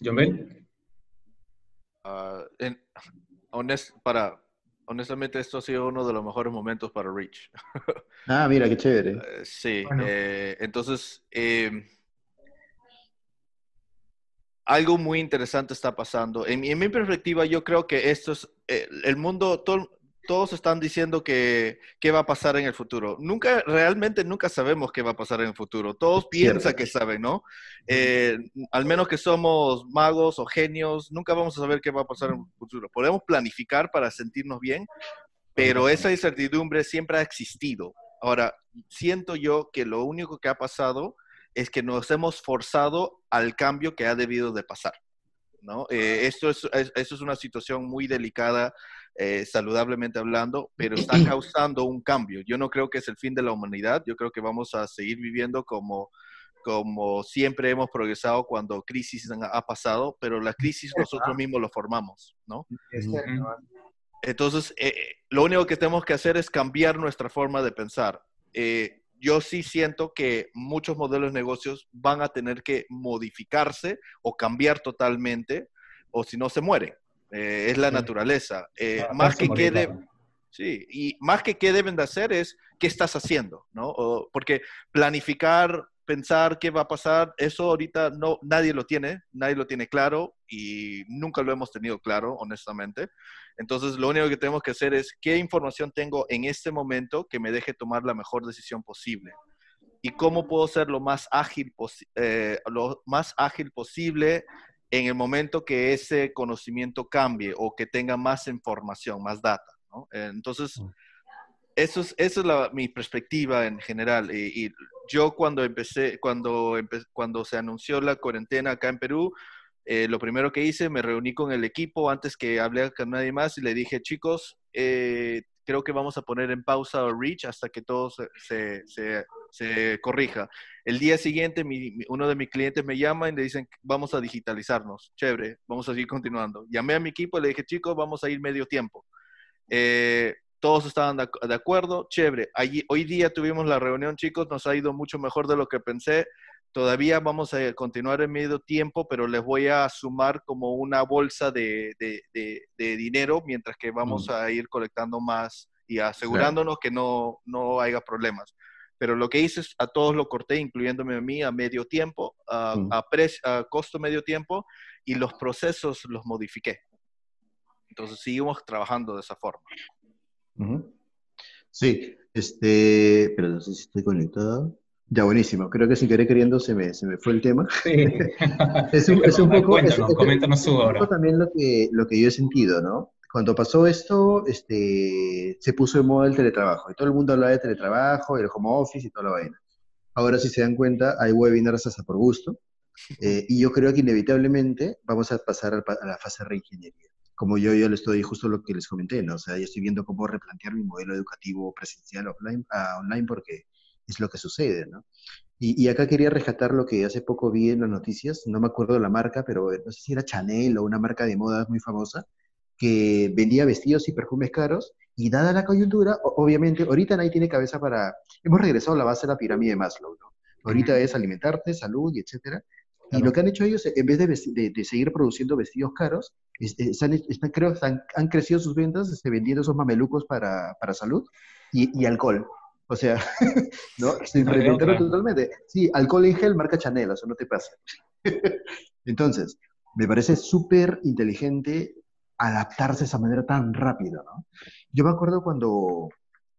John Bell. Ah, en, honest, para, honestamente, esto ha sido uno de los mejores momentos para Rich. (laughs) ah, mira, qué chévere. Eh, sí, eh, entonces, em, algo muy interesante está pasando. En, en, mi perspectiva, yo creo que esto es, eh, el mundo, todo, todos están diciendo que qué va a pasar en el futuro. Nunca, realmente nunca sabemos qué va a pasar en el futuro. Todos piensan que saben, ¿no? Eh, al menos que somos magos o genios, nunca vamos a saber qué va a pasar en el futuro. Podemos planificar para sentirnos bien, pero esa incertidumbre siempre ha existido. Ahora, siento yo que lo único que ha pasado es que nos hemos forzado al cambio que ha debido de pasar. ¿no? Eh, esto, es, esto es una situación muy delicada eh, saludablemente hablando, pero (clears throat) está causando un cambio. Yo no creo que es el fin de la humanidad, yo creo que vamos a seguir viviendo como, como siempre hemos progresado cuando crisis ha pasado, pero la crisis nosotros mismos lo formamos, ¿no? Entonces, eh, lo único que tenemos que hacer es cambiar nuestra forma de pensar. Eh, yo sí siento que muchos modelos de negocios van a tener que modificarse o cambiar totalmente, o si no se mueren. Eh, es la naturaleza. Eh, más que quede, sí, y más que qué deben de hacer es qué estás haciendo, ¿no? porque planificar pensar qué va a pasar, eso ahorita no, nadie lo tiene, nadie lo tiene claro y nunca lo hemos tenido claro, honestamente. Entonces, lo único que tenemos que hacer es qué información tengo en este momento que me deje tomar la mejor decisión posible y cómo puedo ser lo más ágil, eh, lo más ágil posible en el momento que ese conocimiento cambie o que tenga más información, más data. ¿no? Entonces, mm. eso es, esa es mi perspectiva en general. Y, yo cuando empecé, cuando, cuando se anunció la cuarentena acá en Perú, eh, lo primero que hice, me reuní con el equipo antes que hablé con nadie más y le dije, chicos, eh, creo que vamos a poner en pausa Reach hasta que todo se, se, corrija. El día siguiente, uno de mis clientes me llama y le dicen, vamos a digitalizarnos. Chévere, vamos a seguir continuando. Llamé a mi equipo y le dije, chicos, vamos a ir medio tiempo. Eh, todos estaban de, acuerdo, chévere. Allí, hoy día tuvimos la reunión, chicos, nos ha ido mucho mejor de lo que pensé. Todavía vamos a continuar en medio tiempo, pero les voy a sumar como una bolsa de, dinero mientras que vamos mm. a ir colectando más y asegurándonos que no, no haya problemas. Pero lo que hice es a todos lo corté, incluyéndome a mí, a medio tiempo, a, mm. a, costo medio tiempo, y los procesos los modifiqué. Entonces seguimos trabajando de esa forma. Sí, este, pero no sé si estoy conectado. Ya, buenísimo. Creo que sin querer queriendo se me, se me fue el tema. Sí. (laughs) es, un, es un poco... Cuéntanos, coméntanos su obra. también lo que, lo que yo he sentido, ¿no? Cuando pasó esto, este, se puso de moda el teletrabajo. Y todo el mundo hablaba de teletrabajo, el home office y toda la vaina. Ahora, si se dan cuenta, hay webinars hasta por gusto. Eh, y yo creo que inevitablemente vamos a pasar a la fase de reingeniería. Como yo ya le estoy justo lo que les comenté, ¿no? O sea, yo estoy viendo cómo replantear mi modelo educativo presencial offline, a online porque es lo que sucede, ¿no? Y, acá quería rescatar lo que hace poco vi en las noticias, no me acuerdo la marca, pero no sé si era Chanel o una marca de moda muy famosa, que vendía vestidos y perfumes caros, y dada la coyuntura, obviamente, ahorita nadie tiene cabeza para... Hemos regresado a la base de la pirámide de Maslow, ¿no? Ahorita es alimentarte, salud y etcétera. Y lo que han hecho ellos, en vez de, de, seguir produciendo vestidos caros, están, están, creo que han, crecido sus ventas este, vendiendo esos mamelucos para, para salud y, y alcohol. O sea, (laughs) ¿no? Se implementaron totalmente. Sí, alcohol en gel marca Chanel, eso no te pasa. (laughs) Entonces, me parece súper inteligente adaptarse de esa manera tan rápida, ¿no? Yo me acuerdo cuando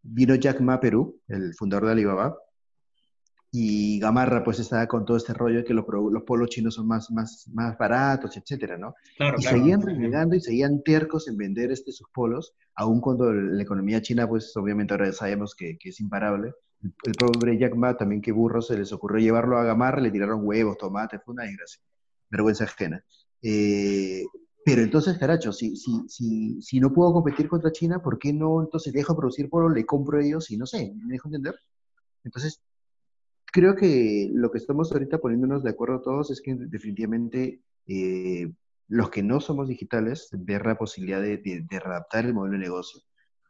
vino Jack Ma Perú, el fundador de Alibaba, y Gamarra pues estaba con todo este rollo de que los, los polos chinos son más, más, más baratos, etcétera, ¿no? y seguían renegando y seguían tercos en vender este, sus polos, aun cuando la economía china pues obviamente ahora sabemos que, que es imparable. El, pobre Jack Ma también qué burro se les ocurrió llevarlo a Gamarra, le tiraron huevos, tomates, fue una desgracia, vergüenza ajena. Eh, pero entonces, caracho, si, si, si, si no puedo competir contra China, ¿por qué no entonces dejo producir polos, le compro a ellos y no sé, ¿me dejo entender? Entonces, creo que lo que estamos ahorita poniéndonos de acuerdo todos es que definitivamente eh, los que no somos digitales, ver la posibilidad de, de, readaptar el modelo de negocio.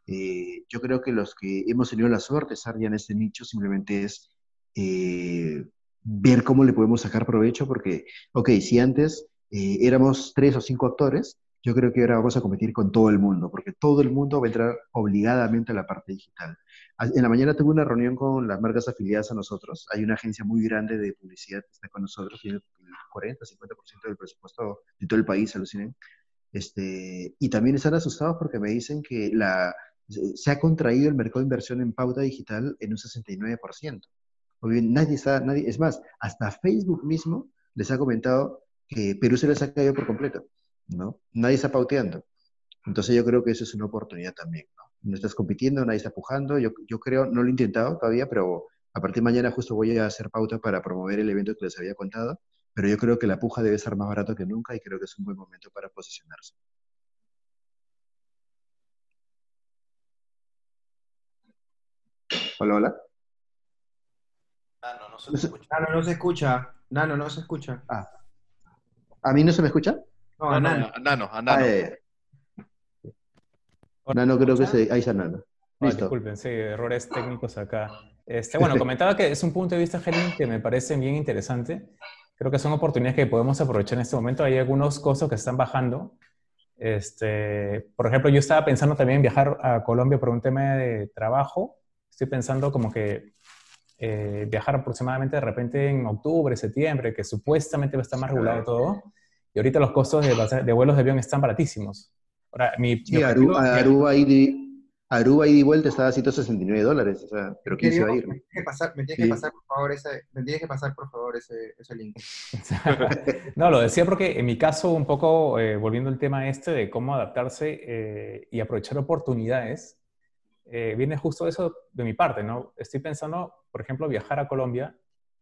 Eh, yo creo que los que hemos tenido la suerte de estar ya en este nicho simplemente es eh, ver cómo le podemos sacar provecho, porque, ok, si antes éramos tres o cinco actores, yo creo que ahora vamos a competir con todo el mundo, porque todo el mundo va a entrar obligadamente a la parte digital. En la mañana tuve una reunión con las marcas afiliadas a nosotros. Hay una agencia muy grande de publicidad que está con nosotros, tiene el 40, 50% del presupuesto de todo el país, alucinen. Este, y también están asustados porque me dicen que la, se ha contraído el mercado de inversión en pauta digital en un 69%. O bien, nadie está, nadie, es más, hasta Facebook mismo les ha comentado que Perú se les ha caído por completo, ¿no? Nadie está pauteando. Entonces yo creo que eso es una oportunidad también, ¿no? no estás compitiendo, nadie está pujando. Yo, yo creo, no lo he intentado todavía, pero a partir de mañana justo voy a hacer pauta para promover el evento que les había contado. Pero yo creo que la puja debe ser más barato que nunca y creo que es un buen momento para posicionarse. Hola, hola. Nano, no se escucha. Nano, no se escucha. Nano, no se escucha. Ah. ¿A mí no se me escucha? No, a Nano. A Nano, a Nano. Ah, no creo que se... Ahí está Nano. Listo. disculpen, sí, errores técnicos acá. Este, bueno, comentaba que es un punto de vista, Helen, que me parece bien interesante. Creo que son oportunidades que podemos aprovechar en este momento. Hay algunos costos que están bajando. Este, por ejemplo, yo estaba pensando también en viajar a Colombia por un tema de trabajo. Estoy pensando como que eh, viajar aproximadamente de repente en octubre, septiembre, que supuestamente va a estar más regulado todo. Y ahorita los costos de, de vuelos de avión están baratísimos. Ahora, mi, sí, Aruba, y de, Aruba y de vuelta estaba a 169 dólares, o sea, pero ¿quién se va a ir? Me tienes que pasar, me tienes que pasar por favor, ese, me tienes que pasar, por favor, ese, ese link. (laughs) no, lo decía porque en mi caso, un poco, eh, volviendo al tema este de cómo adaptarse eh, y aprovechar oportunidades, eh, viene justo eso de mi parte, ¿no? Estoy pensando, por ejemplo, viajar a Colombia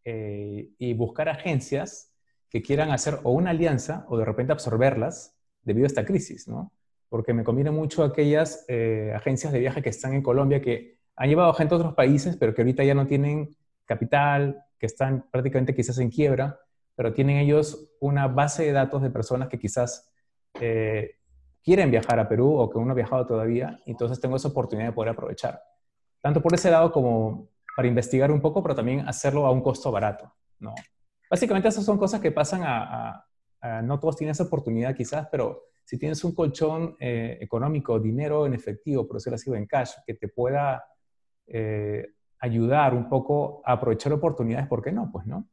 y buscar agencias que quieran hacer o una alianza o de repente absorberlas debido a esta crisis, ¿no? porque me conviene mucho aquellas eh, agencias de viaje que están en Colombia que han llevado gente a otros países, pero que ahorita ya no tienen capital, que están prácticamente quizás en quiebra, pero tienen ellos una base de datos de personas que quizás eh, quieren viajar a Perú o que uno ha viajado todavía, entonces tengo esa oportunidad de poder aprovechar. Tanto por ese lado como para investigar un poco, pero también hacerlo a un costo barato, ¿no? Básicamente esas son cosas que pasan a, a no todos tienen esa oportunidad quizás, pero si tienes un colchón eh, económico, dinero en efectivo, por decirlo así, en cash, que te pueda eh, ayudar un poco a aprovechar oportunidades, ¿por qué no? Pues, ¿no?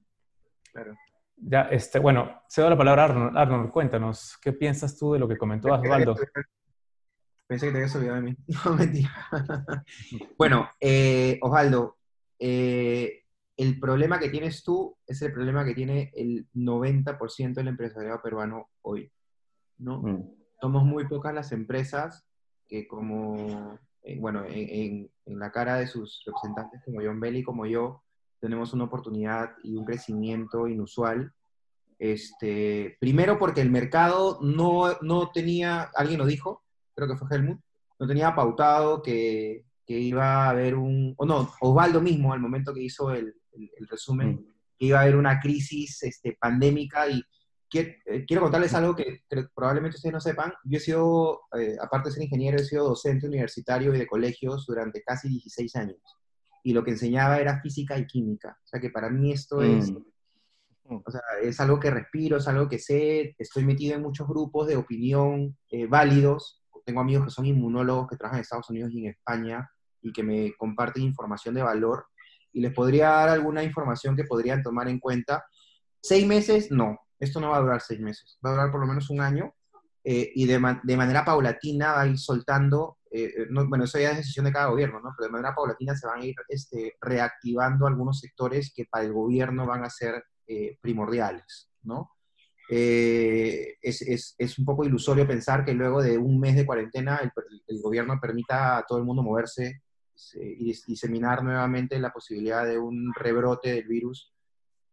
Claro. Ya, este, bueno, cedo la palabra a Arnold. Arnold, cuéntanos, ¿qué piensas tú de lo que comentó Osvaldo? Pensé que te habías olvidado de mí. (laughs) No, mentira. bueno, eh, Osvaldo, el problema que tienes tú es el problema que tiene el 90% del empresariado peruano hoy. ¿no? Mm. Somos muy pocas las empresas que como, eh, bueno, en, la cara de sus representantes como John Belli como yo, tenemos una oportunidad y un crecimiento inusual. Este, primero porque el mercado no, no tenía, alguien lo dijo, creo que fue Helmut, no tenía pautado que, que iba a haber un, o no, Osvaldo mismo al momento que hizo el, el, resumen, mm. que iba a haber una crisis este, pandémica y eh, quiero contarles algo que, probablemente ustedes no sepan. Yo he sido, eh, aparte de ser ingeniero, he sido docente universitario y de colegios durante casi 16 años. Y lo que enseñaba era física y química. O sea que para mí esto es, mm. o sea, es algo que respiro, es algo que sé. Estoy metido en muchos grupos de opinión eh, válidos. Tengo amigos que son inmunólogos que trabajan en Estados Unidos y en España y que me comparten información de valor. Y les podría dar alguna información que podrían tomar en cuenta. Seis meses, no esto no va a durar seis meses, va a durar por lo menos un año eh, y de, manera paulatina va a ir soltando, eh, eh, bueno, eso ya es decisión de cada gobierno, ¿no? Pero de manera paulatina se van a ir este, reactivando algunos sectores que para el gobierno van a ser primordiales, ¿no? Es, es, un poco ilusorio pensar que luego de un mes de cuarentena el gobierno permita a todo el mundo moverse y diseminar nuevamente la posibilidad de un rebrote del virus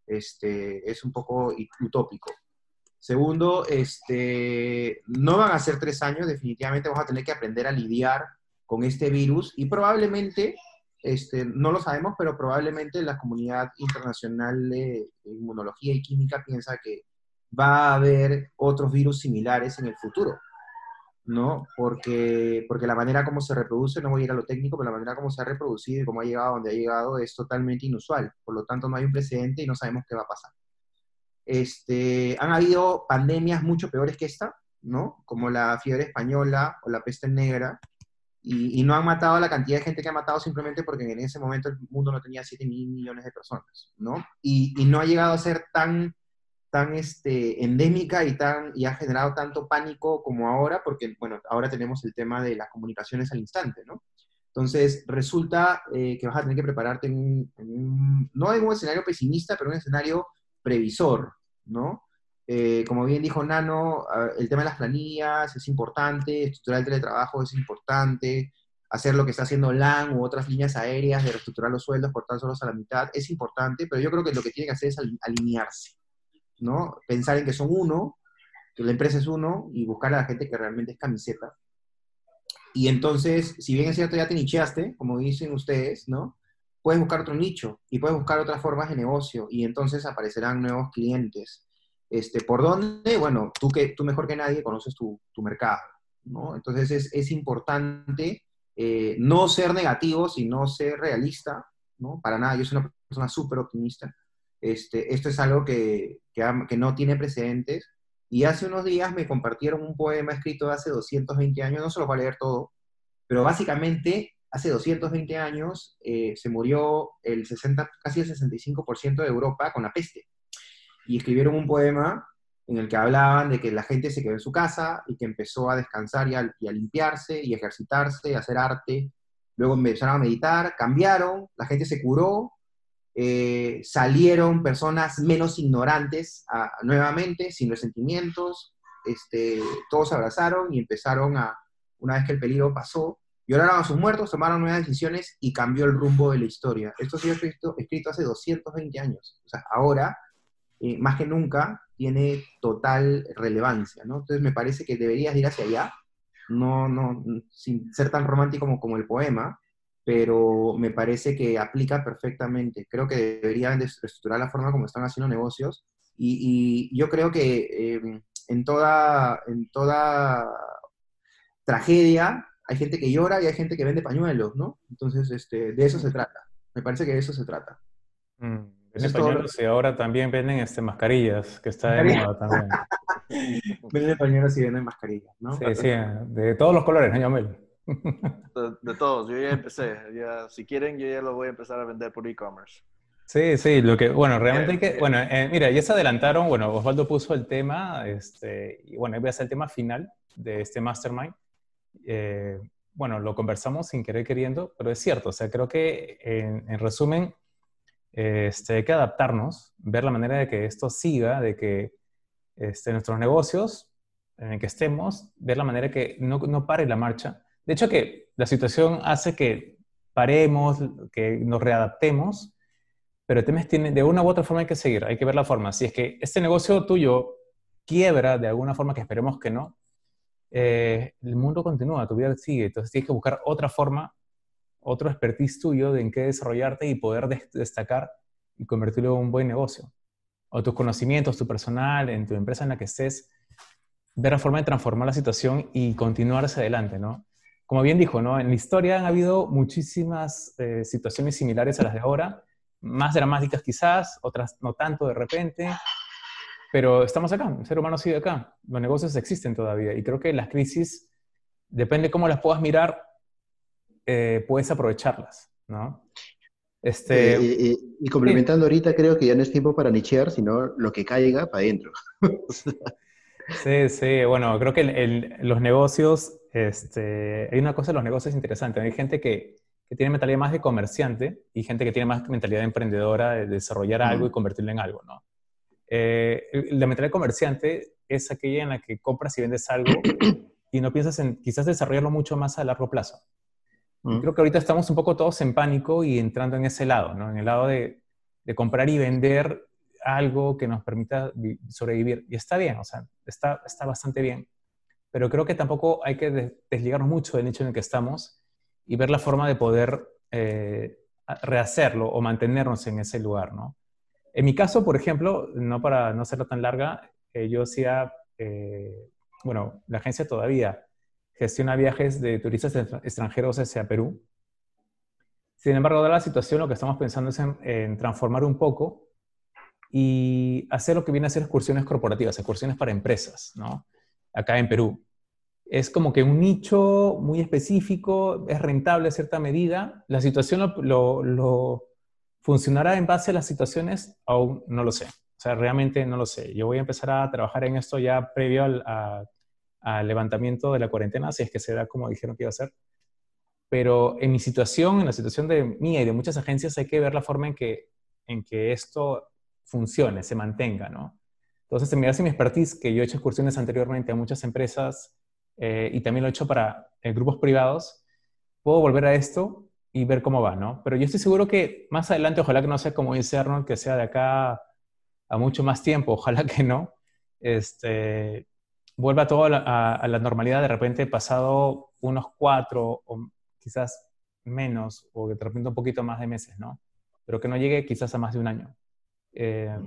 este, es un poco utópico. Segundo, este, no van a ser tres años, definitivamente vamos a tener que aprender a lidiar con este virus y probablemente, este, no lo sabemos, pero probablemente la comunidad internacional de inmunología y química piensa que va a haber otros virus similares en el futuro. ¿No? Porque, porque la manera como se reproduce, no voy a ir a lo técnico, pero la manera como se ha reproducido y cómo ha llegado a donde ha llegado es totalmente inusual. Por lo tanto, no hay un precedente y no sabemos qué va a pasar. Este, han habido pandemias mucho peores que esta, ¿no? Como la fiebre española o la peste negra, y, no han matado a la cantidad de gente que ha matado simplemente porque en ese momento el mundo no tenía 7 mil millones de personas, ¿no? Y, y no ha llegado a ser tan tan este, endémica y, tan, y ha generado tanto pánico como ahora, porque, bueno, ahora tenemos el tema de las comunicaciones al instante, ¿no? Entonces, resulta eh, que vas a tener que prepararte no en un escenario pesimista, pero en un escenario previsor, ¿no? Eh, como bien dijo Nano, el tema de las planillas es importante, estructurar el teletrabajo es importante, hacer lo que está haciendo LAN u otras líneas aéreas de reestructurar los sueldos, cortárselos a la mitad, es importante, pero yo creo que lo que tiene que hacer es alinearse. ¿No? Pensar en que son uno, que la empresa es uno y buscar a la gente que realmente es camiseta. Y entonces, si bien es cierto, ya te nicheaste, como dicen ustedes, ¿no? Puedes buscar otro nicho y puedes buscar otras formas de negocio y entonces aparecerán nuevos clientes. Este, ¿Por dónde? Bueno, tú, que, tú mejor que nadie conoces tu, mercado, ¿no? Entonces es, es importante eh, no ser negativo, sino ser realista, ¿no? Para nada, yo soy una persona súper optimista este, esto es algo que, que, no tiene precedentes. Y hace unos días me compartieron un poema escrito hace 220 años, no se lo voy a leer todo, pero básicamente hace 220 años eh, se murió el 60, casi el 65% de Europa con la peste. Y escribieron un poema en el que hablaban de que la gente se quedó en su casa y que empezó a descansar y a, limpiarse y ejercitarse, hacer arte. Luego empezaron a meditar, cambiaron, la gente se curó, eh, salieron personas menos ignorantes nuevamente, sin resentimientos, este, todos abrazaron y empezaron a, una vez que el peligro pasó, lloraron a sus muertos, tomaron nuevas decisiones y cambió el rumbo de la historia. Esto ha sido escrito, escrito hace 220 años. Ahora, eh, más que nunca, tiene total relevancia, ¿no? Entonces me parece que deberías ir hacia allá, no, no, sin ser tan romántico como, como el poema, pero me parece que aplica perfectamente. Creo que deberían de estructurar la forma como están haciendo negocios y, y yo creo que eh, en, toda, en toda tragedia hay gente que llora y hay gente que vende pañuelos, ¿no? Entonces, este, de eso se trata. Me parece que de eso se trata. Mm, venden pañuelos y ahora también venden este, mascarillas, que está de moda también. (laughs) venden pañuelos y venden mascarillas, ¿no? Sí, sí, de todos los colores, ¿no, Yamel? (laughs) De, todos, yo ya empecé. Ya, si quieren, yo ya lo voy a empezar a vender por e-commerce. Sí, sí, lo que, bueno, realmente hay que, bueno, eh, mira, ya se adelantaron, bueno, Osvaldo puso el tema, este, y bueno, voy a hacer el tema final de este mastermind. Eh, bueno, lo conversamos sin querer queriendo, pero es cierto, o sea, creo que en, resumen, este, hay que adaptarnos, ver la manera de que esto siga, de que este, nuestros negocios en el que estemos, ver la manera de que no, no pare la marcha, de hecho, que la situación hace que paremos, que nos readaptemos, pero el tema de una u otra forma hay que seguir, hay que ver la forma. Si es que este negocio tuyo quiebra de alguna forma, que esperemos que no, eh, el mundo continúa, tu vida sigue, entonces tienes que buscar otra forma, otro expertise tuyo de en qué desarrollarte y poder destacar y convertirlo en un buen negocio. O tus conocimientos, tu personal, en tu empresa en la que estés, ver la forma de transformar la situación y continuar hacia adelante, ¿no? Como bien dijo, ¿no? En la historia han habido muchísimas eh, situaciones similares a las de ahora, más dramáticas quizás, otras no tanto de repente, pero estamos acá, el ser humano sigue acá, los negocios existen todavía y creo que las crisis, depende cómo las puedas mirar, eh, puedes aprovecharlas, ¿no? Este, eh, y, complementando ahorita, creo que ya no es tiempo para nichear, sino lo que caiga para adentro. (laughs) sí, sí, bueno, creo que los negocios este, hay una cosa en los negocios interesante. Hay gente que, que, tiene mentalidad más de comerciante y gente que tiene más mentalidad de emprendedora, de desarrollar algo y convertirlo en algo, ¿no? Eh, la mentalidad de comerciante es aquella en la que compras y vendes algo (coughs) y no piensas en quizás desarrollarlo mucho más a largo plazo. Creo que ahorita estamos un poco todos en pánico y entrando en ese lado, ¿no? En el lado de, de comprar y vender algo que nos permita sobrevivir. Y está bien, o sea, está, está bastante bien pero creo que tampoco hay que desligarnos mucho del nicho en el que estamos y ver la forma de poder eh, rehacerlo o mantenernos en ese lugar, ¿no? En mi caso, por ejemplo, no para no hacerlo tan larga, eh, yo hacía, eh, bueno, la agencia todavía gestiona viajes de turistas extranjeros hacia Perú. Sin embargo, dada la situación, lo que estamos pensando es en, en transformar un poco y hacer lo que viene a ser excursiones corporativas, excursiones para empresas, ¿no? Acá en Perú. Es como que un nicho muy específico, es rentable a cierta medida. La situación lo, funcionará en base a las situaciones, aún no lo sé. O sea, realmente no lo sé. Yo voy a empezar a trabajar en esto ya previo al, al levantamiento de la cuarentena, si es que se da como dijeron que iba a ser. Pero en mi situación, en la situación de mía y de muchas agencias, hay que ver la forma en que, en que esto funcione, se mantenga, ¿no? Entonces, en mi base mi expertise, que yo he hecho excursiones anteriormente a muchas empresas eh, y también lo he hecho para eh, grupos privados, puedo volver a esto y ver cómo va, ¿no? Pero yo estoy seguro que más adelante, ojalá que no sea como dice Arnold, que sea de acá a mucho más tiempo, (laughs) ojalá que no, este, vuelva todo a la, normalidad de repente pasado unos cuatro o quizás menos, o de repente un poquito más de meses, ¿no? Pero que no llegue quizás a más de un año. Eh,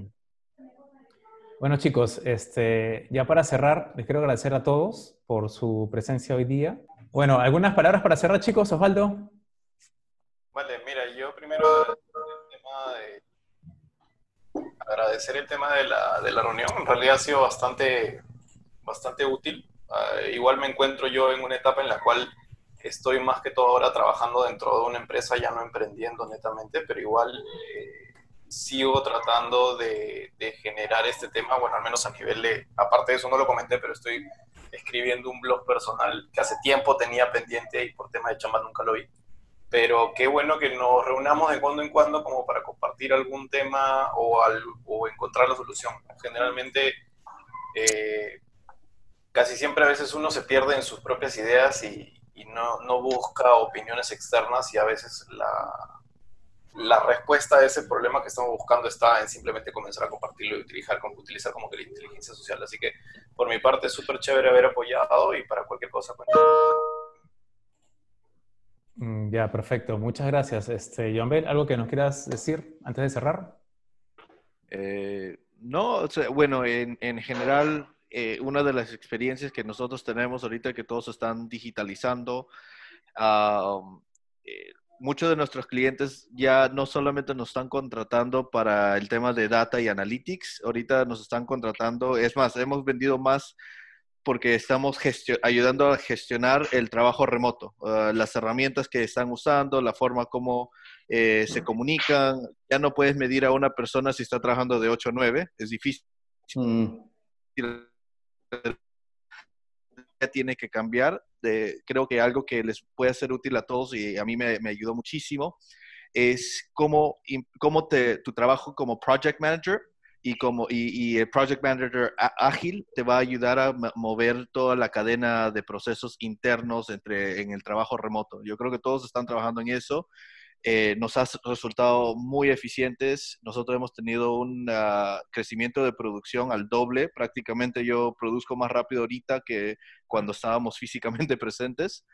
bueno, chicos, este, ya para cerrar, les quiero agradecer a todos por su presencia hoy día. Bueno, ¿algunas palabras para cerrar, chicos? Osvaldo. Vale, mira, yo primero el tema de agradecer el tema de la, de la reunión. En realidad ha sido bastante, bastante útil. Uh, igual me encuentro yo en una etapa en la cual estoy más que todo ahora trabajando dentro de una empresa, ya no emprendiendo netamente, pero igual eh, sigo tratando de, generar este tema, bueno, al menos a nivel de, aparte de eso no lo comenté, pero estoy escribiendo un blog personal que hace tiempo tenía pendiente y por tema de chamba nunca lo vi. Pero qué bueno que nos reunamos de cuando en cuando como para compartir algún tema o, o encontrar la solución. Generalmente, eh, casi siempre a veces uno se pierde en sus propias ideas y, y no, no, busca opiniones externas y a veces la, la respuesta a ese problema que estamos buscando está en simplemente comenzar a compartirlo y utilizar como, utilizar como que la inteligencia social. Así que por mi parte es súper chévere haber apoyado y para cualquier cosa cuenta. Mm, ya, perfecto. Muchas gracias. Este, John Bell, ¿algo que nos quieras decir antes de cerrar? Eh, no, bueno, en, en general, eh, una de las experiencias que nosotros tenemos ahorita que todos están digitalizando, uh, eh, muchos de nuestros clientes ya no solamente nos están contratando para el tema de data y analytics, ahorita nos están contratando, es más, hemos vendido más porque estamos ayudando a gestionar el trabajo remoto, ah, las herramientas que están usando, la forma como eh, se comunican. Ya no puedes medir a una persona si está trabajando de 8 a 9, es difícil. Mm. Tiene que cambiar creo que algo que les puede ser útil a todos y a mí me, ayudó muchísimo es cómo, cómo te, tu trabajo como project manager y como y, el project manager ágil te va a ayudar a mover toda la cadena de procesos internos entre en el trabajo remoto. Yo creo que todos están trabajando en eso eh, nos ha resultado muy eficientes. Nosotros hemos tenido un ah, crecimiento de producción al doble. Prácticamente yo produzco más rápido ahorita que cuando estábamos (laughs) físicamente presentes.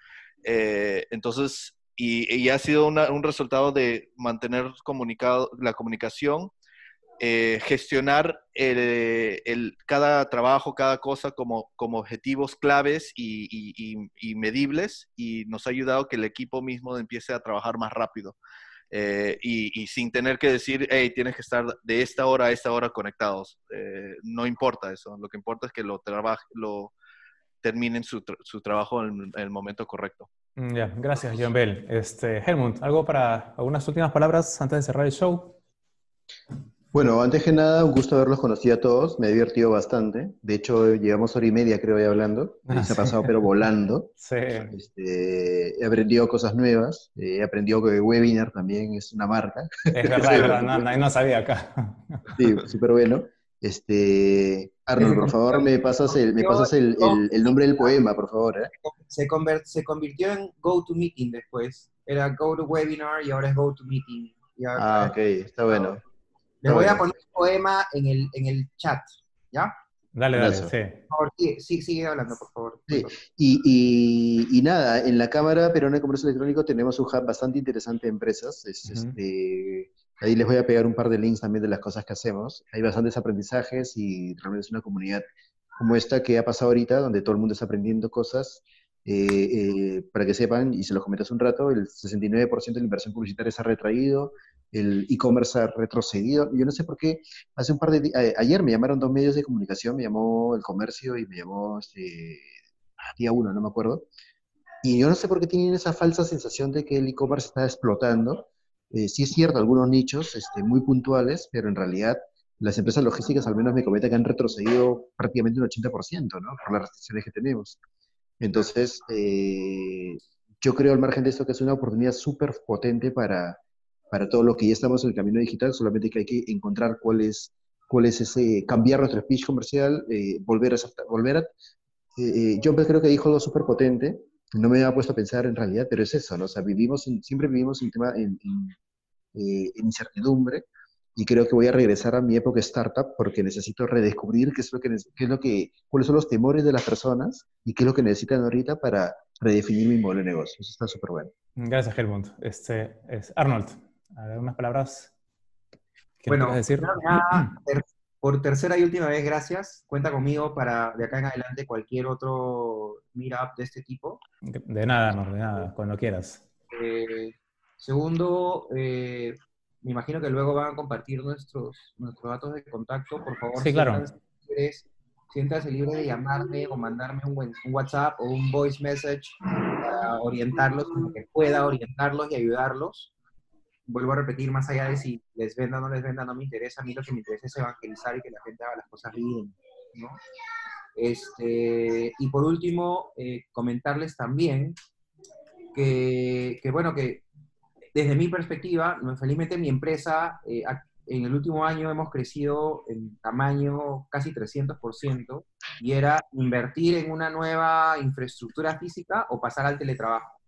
Eh, entonces, y, ha sido un resultado de mantener comunicado, la comunicación eh, gestionar el, cada trabajo, cada cosa como, objetivos claves y, medibles y nos ha ayudado que el equipo mismo empiece a trabajar más rápido. Eh, y, sin tener que decir, hey, tienes que estar de esta hora a esta hora conectados. Eh, no importa eso, lo que importa es que lo, terminen su, trabajo en, el momento correcto. Mm, gracias, John Bell. Este, Helmut, ¿algo para algunas últimas palabras antes de cerrar el show? Bueno, antes que nada, un gusto haberlos conocido a todos. Me he divertido bastante. De hecho, llevamos hora y media, creo, ya hablando. Ah, se ha pasado, pero volando. (laughs) Sí. Este, he aprendido cosas nuevas. Eh, he aprendido que Webinar también es una marca. Es (laughs) verdad, es verdad. No, no, sabía acá. (laughs) Sí, súper bueno. Este, Arnold, por favor, me pasas el, me pasas el, el, nombre del poema, por favor. ¿eh? Se, se convirtió en GoToMeeting después. Era GoToWebinar y ahora es GoToMeeting. Ah, ok, está bueno. Les voy a poner un poema en el, en el chat, ¿ya? Dale, dale, sí. Por favor, sí, sigue hablando, por favor. Sí. Y, y, y, nada, en la Cámara Peruana de Comercio Electrónico tenemos un hub bastante interesante de empresas. este, ahí les voy a pegar un par de links también de las cosas que hacemos. Hay bastantes aprendizajes y realmente es una comunidad como esta que ha pasado ahorita, donde todo el mundo está aprendiendo cosas. Eh, eh, para que sepan, y se los comenté hace un rato, el 69% de la inversión publicitaria se ha retraído, el e-commerce ha retrocedido. Yo no sé por qué, hace un par de días, ayer me llamaron dos medios de comunicación, me llamó El Comercio y me llamó este, día uno, no me acuerdo. Y yo no sé por qué tienen esa falsa sensación de que el e-commerce está explotando. Eh, sí es cierto, algunos nichos este, muy puntuales, pero en realidad las empresas logísticas al menos me comentan que han retrocedido prácticamente un 80%, ¿no? Por las restricciones que tenemos. Entonces, eh, yo creo al margen de esto que es una oportunidad súper potente para, para todo lo que ya estamos en el camino digital, solamente que hay que encontrar cuál es, cuál es ese, cambiar nuestro speech comercial, eh, volver a, volver a, eh, eh, yo creo que dijo algo súper potente, no me había puesto a pensar en realidad, pero es eso, ¿no? O sea, vivimos siempre vivimos en, tema, en, en, incertidumbre y creo que voy a regresar a mi época startup porque necesito redescubrir qué es lo que, qué es lo que, cuáles son los temores de las personas y qué es lo que necesitan ahorita para redefinir mi modelo de negocio. Eso está súper bueno. Gracias, Helmut. Este, es Arnold. A ver, unas palabras. bueno, decir? (clears throat) por tercera y última vez, gracias. Cuenta conmigo para de acá en adelante cualquier otro meetup de este tipo. De nada, no, de nada, cuando quieras. Eh, segundo, eh, me imagino que luego van a compartir nuestros, nuestros datos de contacto. Por favor, sí, claro. siéntase libre de llamarme o mandarme un, un WhatsApp o un voice message para orientarlos, como que pueda orientarlos y ayudarlos. Vuelvo a repetir, más allá de si les venda o no les venda, no me interesa. A mí lo que me interesa es evangelizar y que la gente haga las cosas bien. Este, y por último, eh, comentarles también que, que, bueno, que desde mi perspectiva, felizmente mi empresa, eh, en el último año hemos crecido en tamaño casi 300% y era invertir en una nueva infraestructura física o pasar al teletrabajo.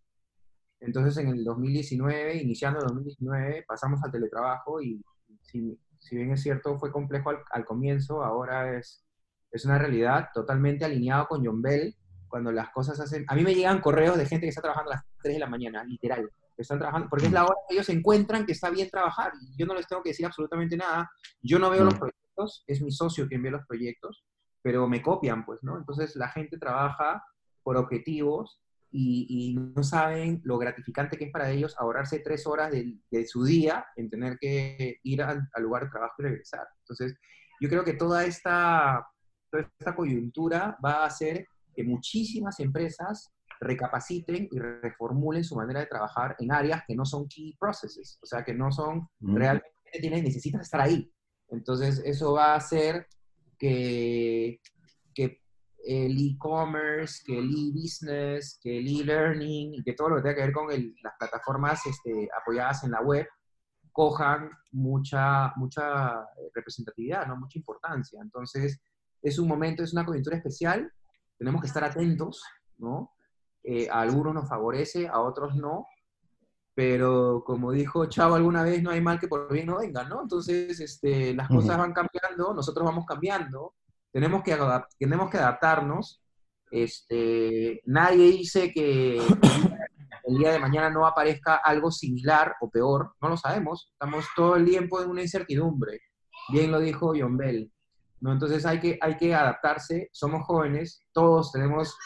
Entonces en el 2019, iniciando el 2019, pasamos al teletrabajo y si, si bien es cierto fue complejo al, al, comienzo, ahora es, es una realidad totalmente alineado con John Bell, cuando las cosas hacen... A mí me llegan correos de gente que está trabajando a las 3 de la mañana, literal están trabajando, porque es la hora que ellos encuentran que está bien trabajar. Y yo no les tengo que decir absolutamente nada. Yo no veo los proyectos, es mi socio quien ve los proyectos, pero me copian, pues, ¿no? Entonces la gente trabaja por objetivos y, no saben lo gratificante que es para ellos ahorrarse tres horas de, su día en tener que ir al, al, lugar de trabajo y regresar. Entonces, yo creo que toda esta, toda esta coyuntura va a hacer que muchísimas empresas recapaciten y reformulen su manera de trabajar en áreas que no son key processes, o sea, que no son realmente tienes, necesitas estar ahí. Entonces, eso va a hacer que el e-commerce, que el e-business, que el e-learning y que todo lo que tenga que ver con las plataformas este, apoyadas en la web cojan mucha, mucha representatividad, ¿no? mucha importancia. Entonces, es un momento, es una coyuntura especial, tenemos que estar atentos, ¿no? Eh, a algunos nos favorece, a otros no, pero como dijo Chavo alguna vez, no hay mal que por bien no venga, ¿no? Entonces, este, las cosas van cambiando, nosotros vamos cambiando, tenemos que, tenemos que adaptarnos. Este, nadie dice que el día de mañana no aparezca algo similar o peor, no lo sabemos, estamos todo el tiempo en una incertidumbre. Bien lo dijo John Bell. ¿no? Entonces hay que, hay que adaptarse, somos jóvenes, todos tenemos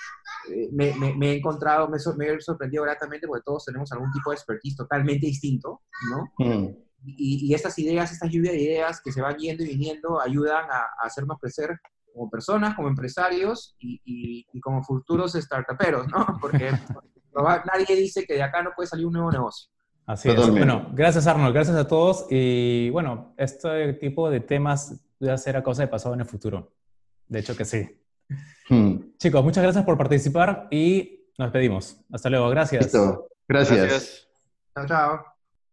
eh, me, me, he encontrado, me, me, he sorprendido gratamente porque todos tenemos algún tipo de expertise totalmente distinto, ¿no? Mm. Y, y, estas ideas, estas lluvias de ideas que se van yendo y viniendo ayudan a, a hacernos crecer como personas, como empresarios y, y, y como futuros startuperos, ¿no? (laughs) Porque nadie dice que de acá no puede salir un nuevo negocio. Así es. Bueno, gracias Arnold, gracias a todos. Y bueno, este tipo de temas debe ser a causa de pasado en el futuro. De hecho que sí. Hmm. Chicos, muchas gracias por participar y nos despedimos. Hasta luego. Gracias. Listo. Gracias. Gracias. Chao, chao.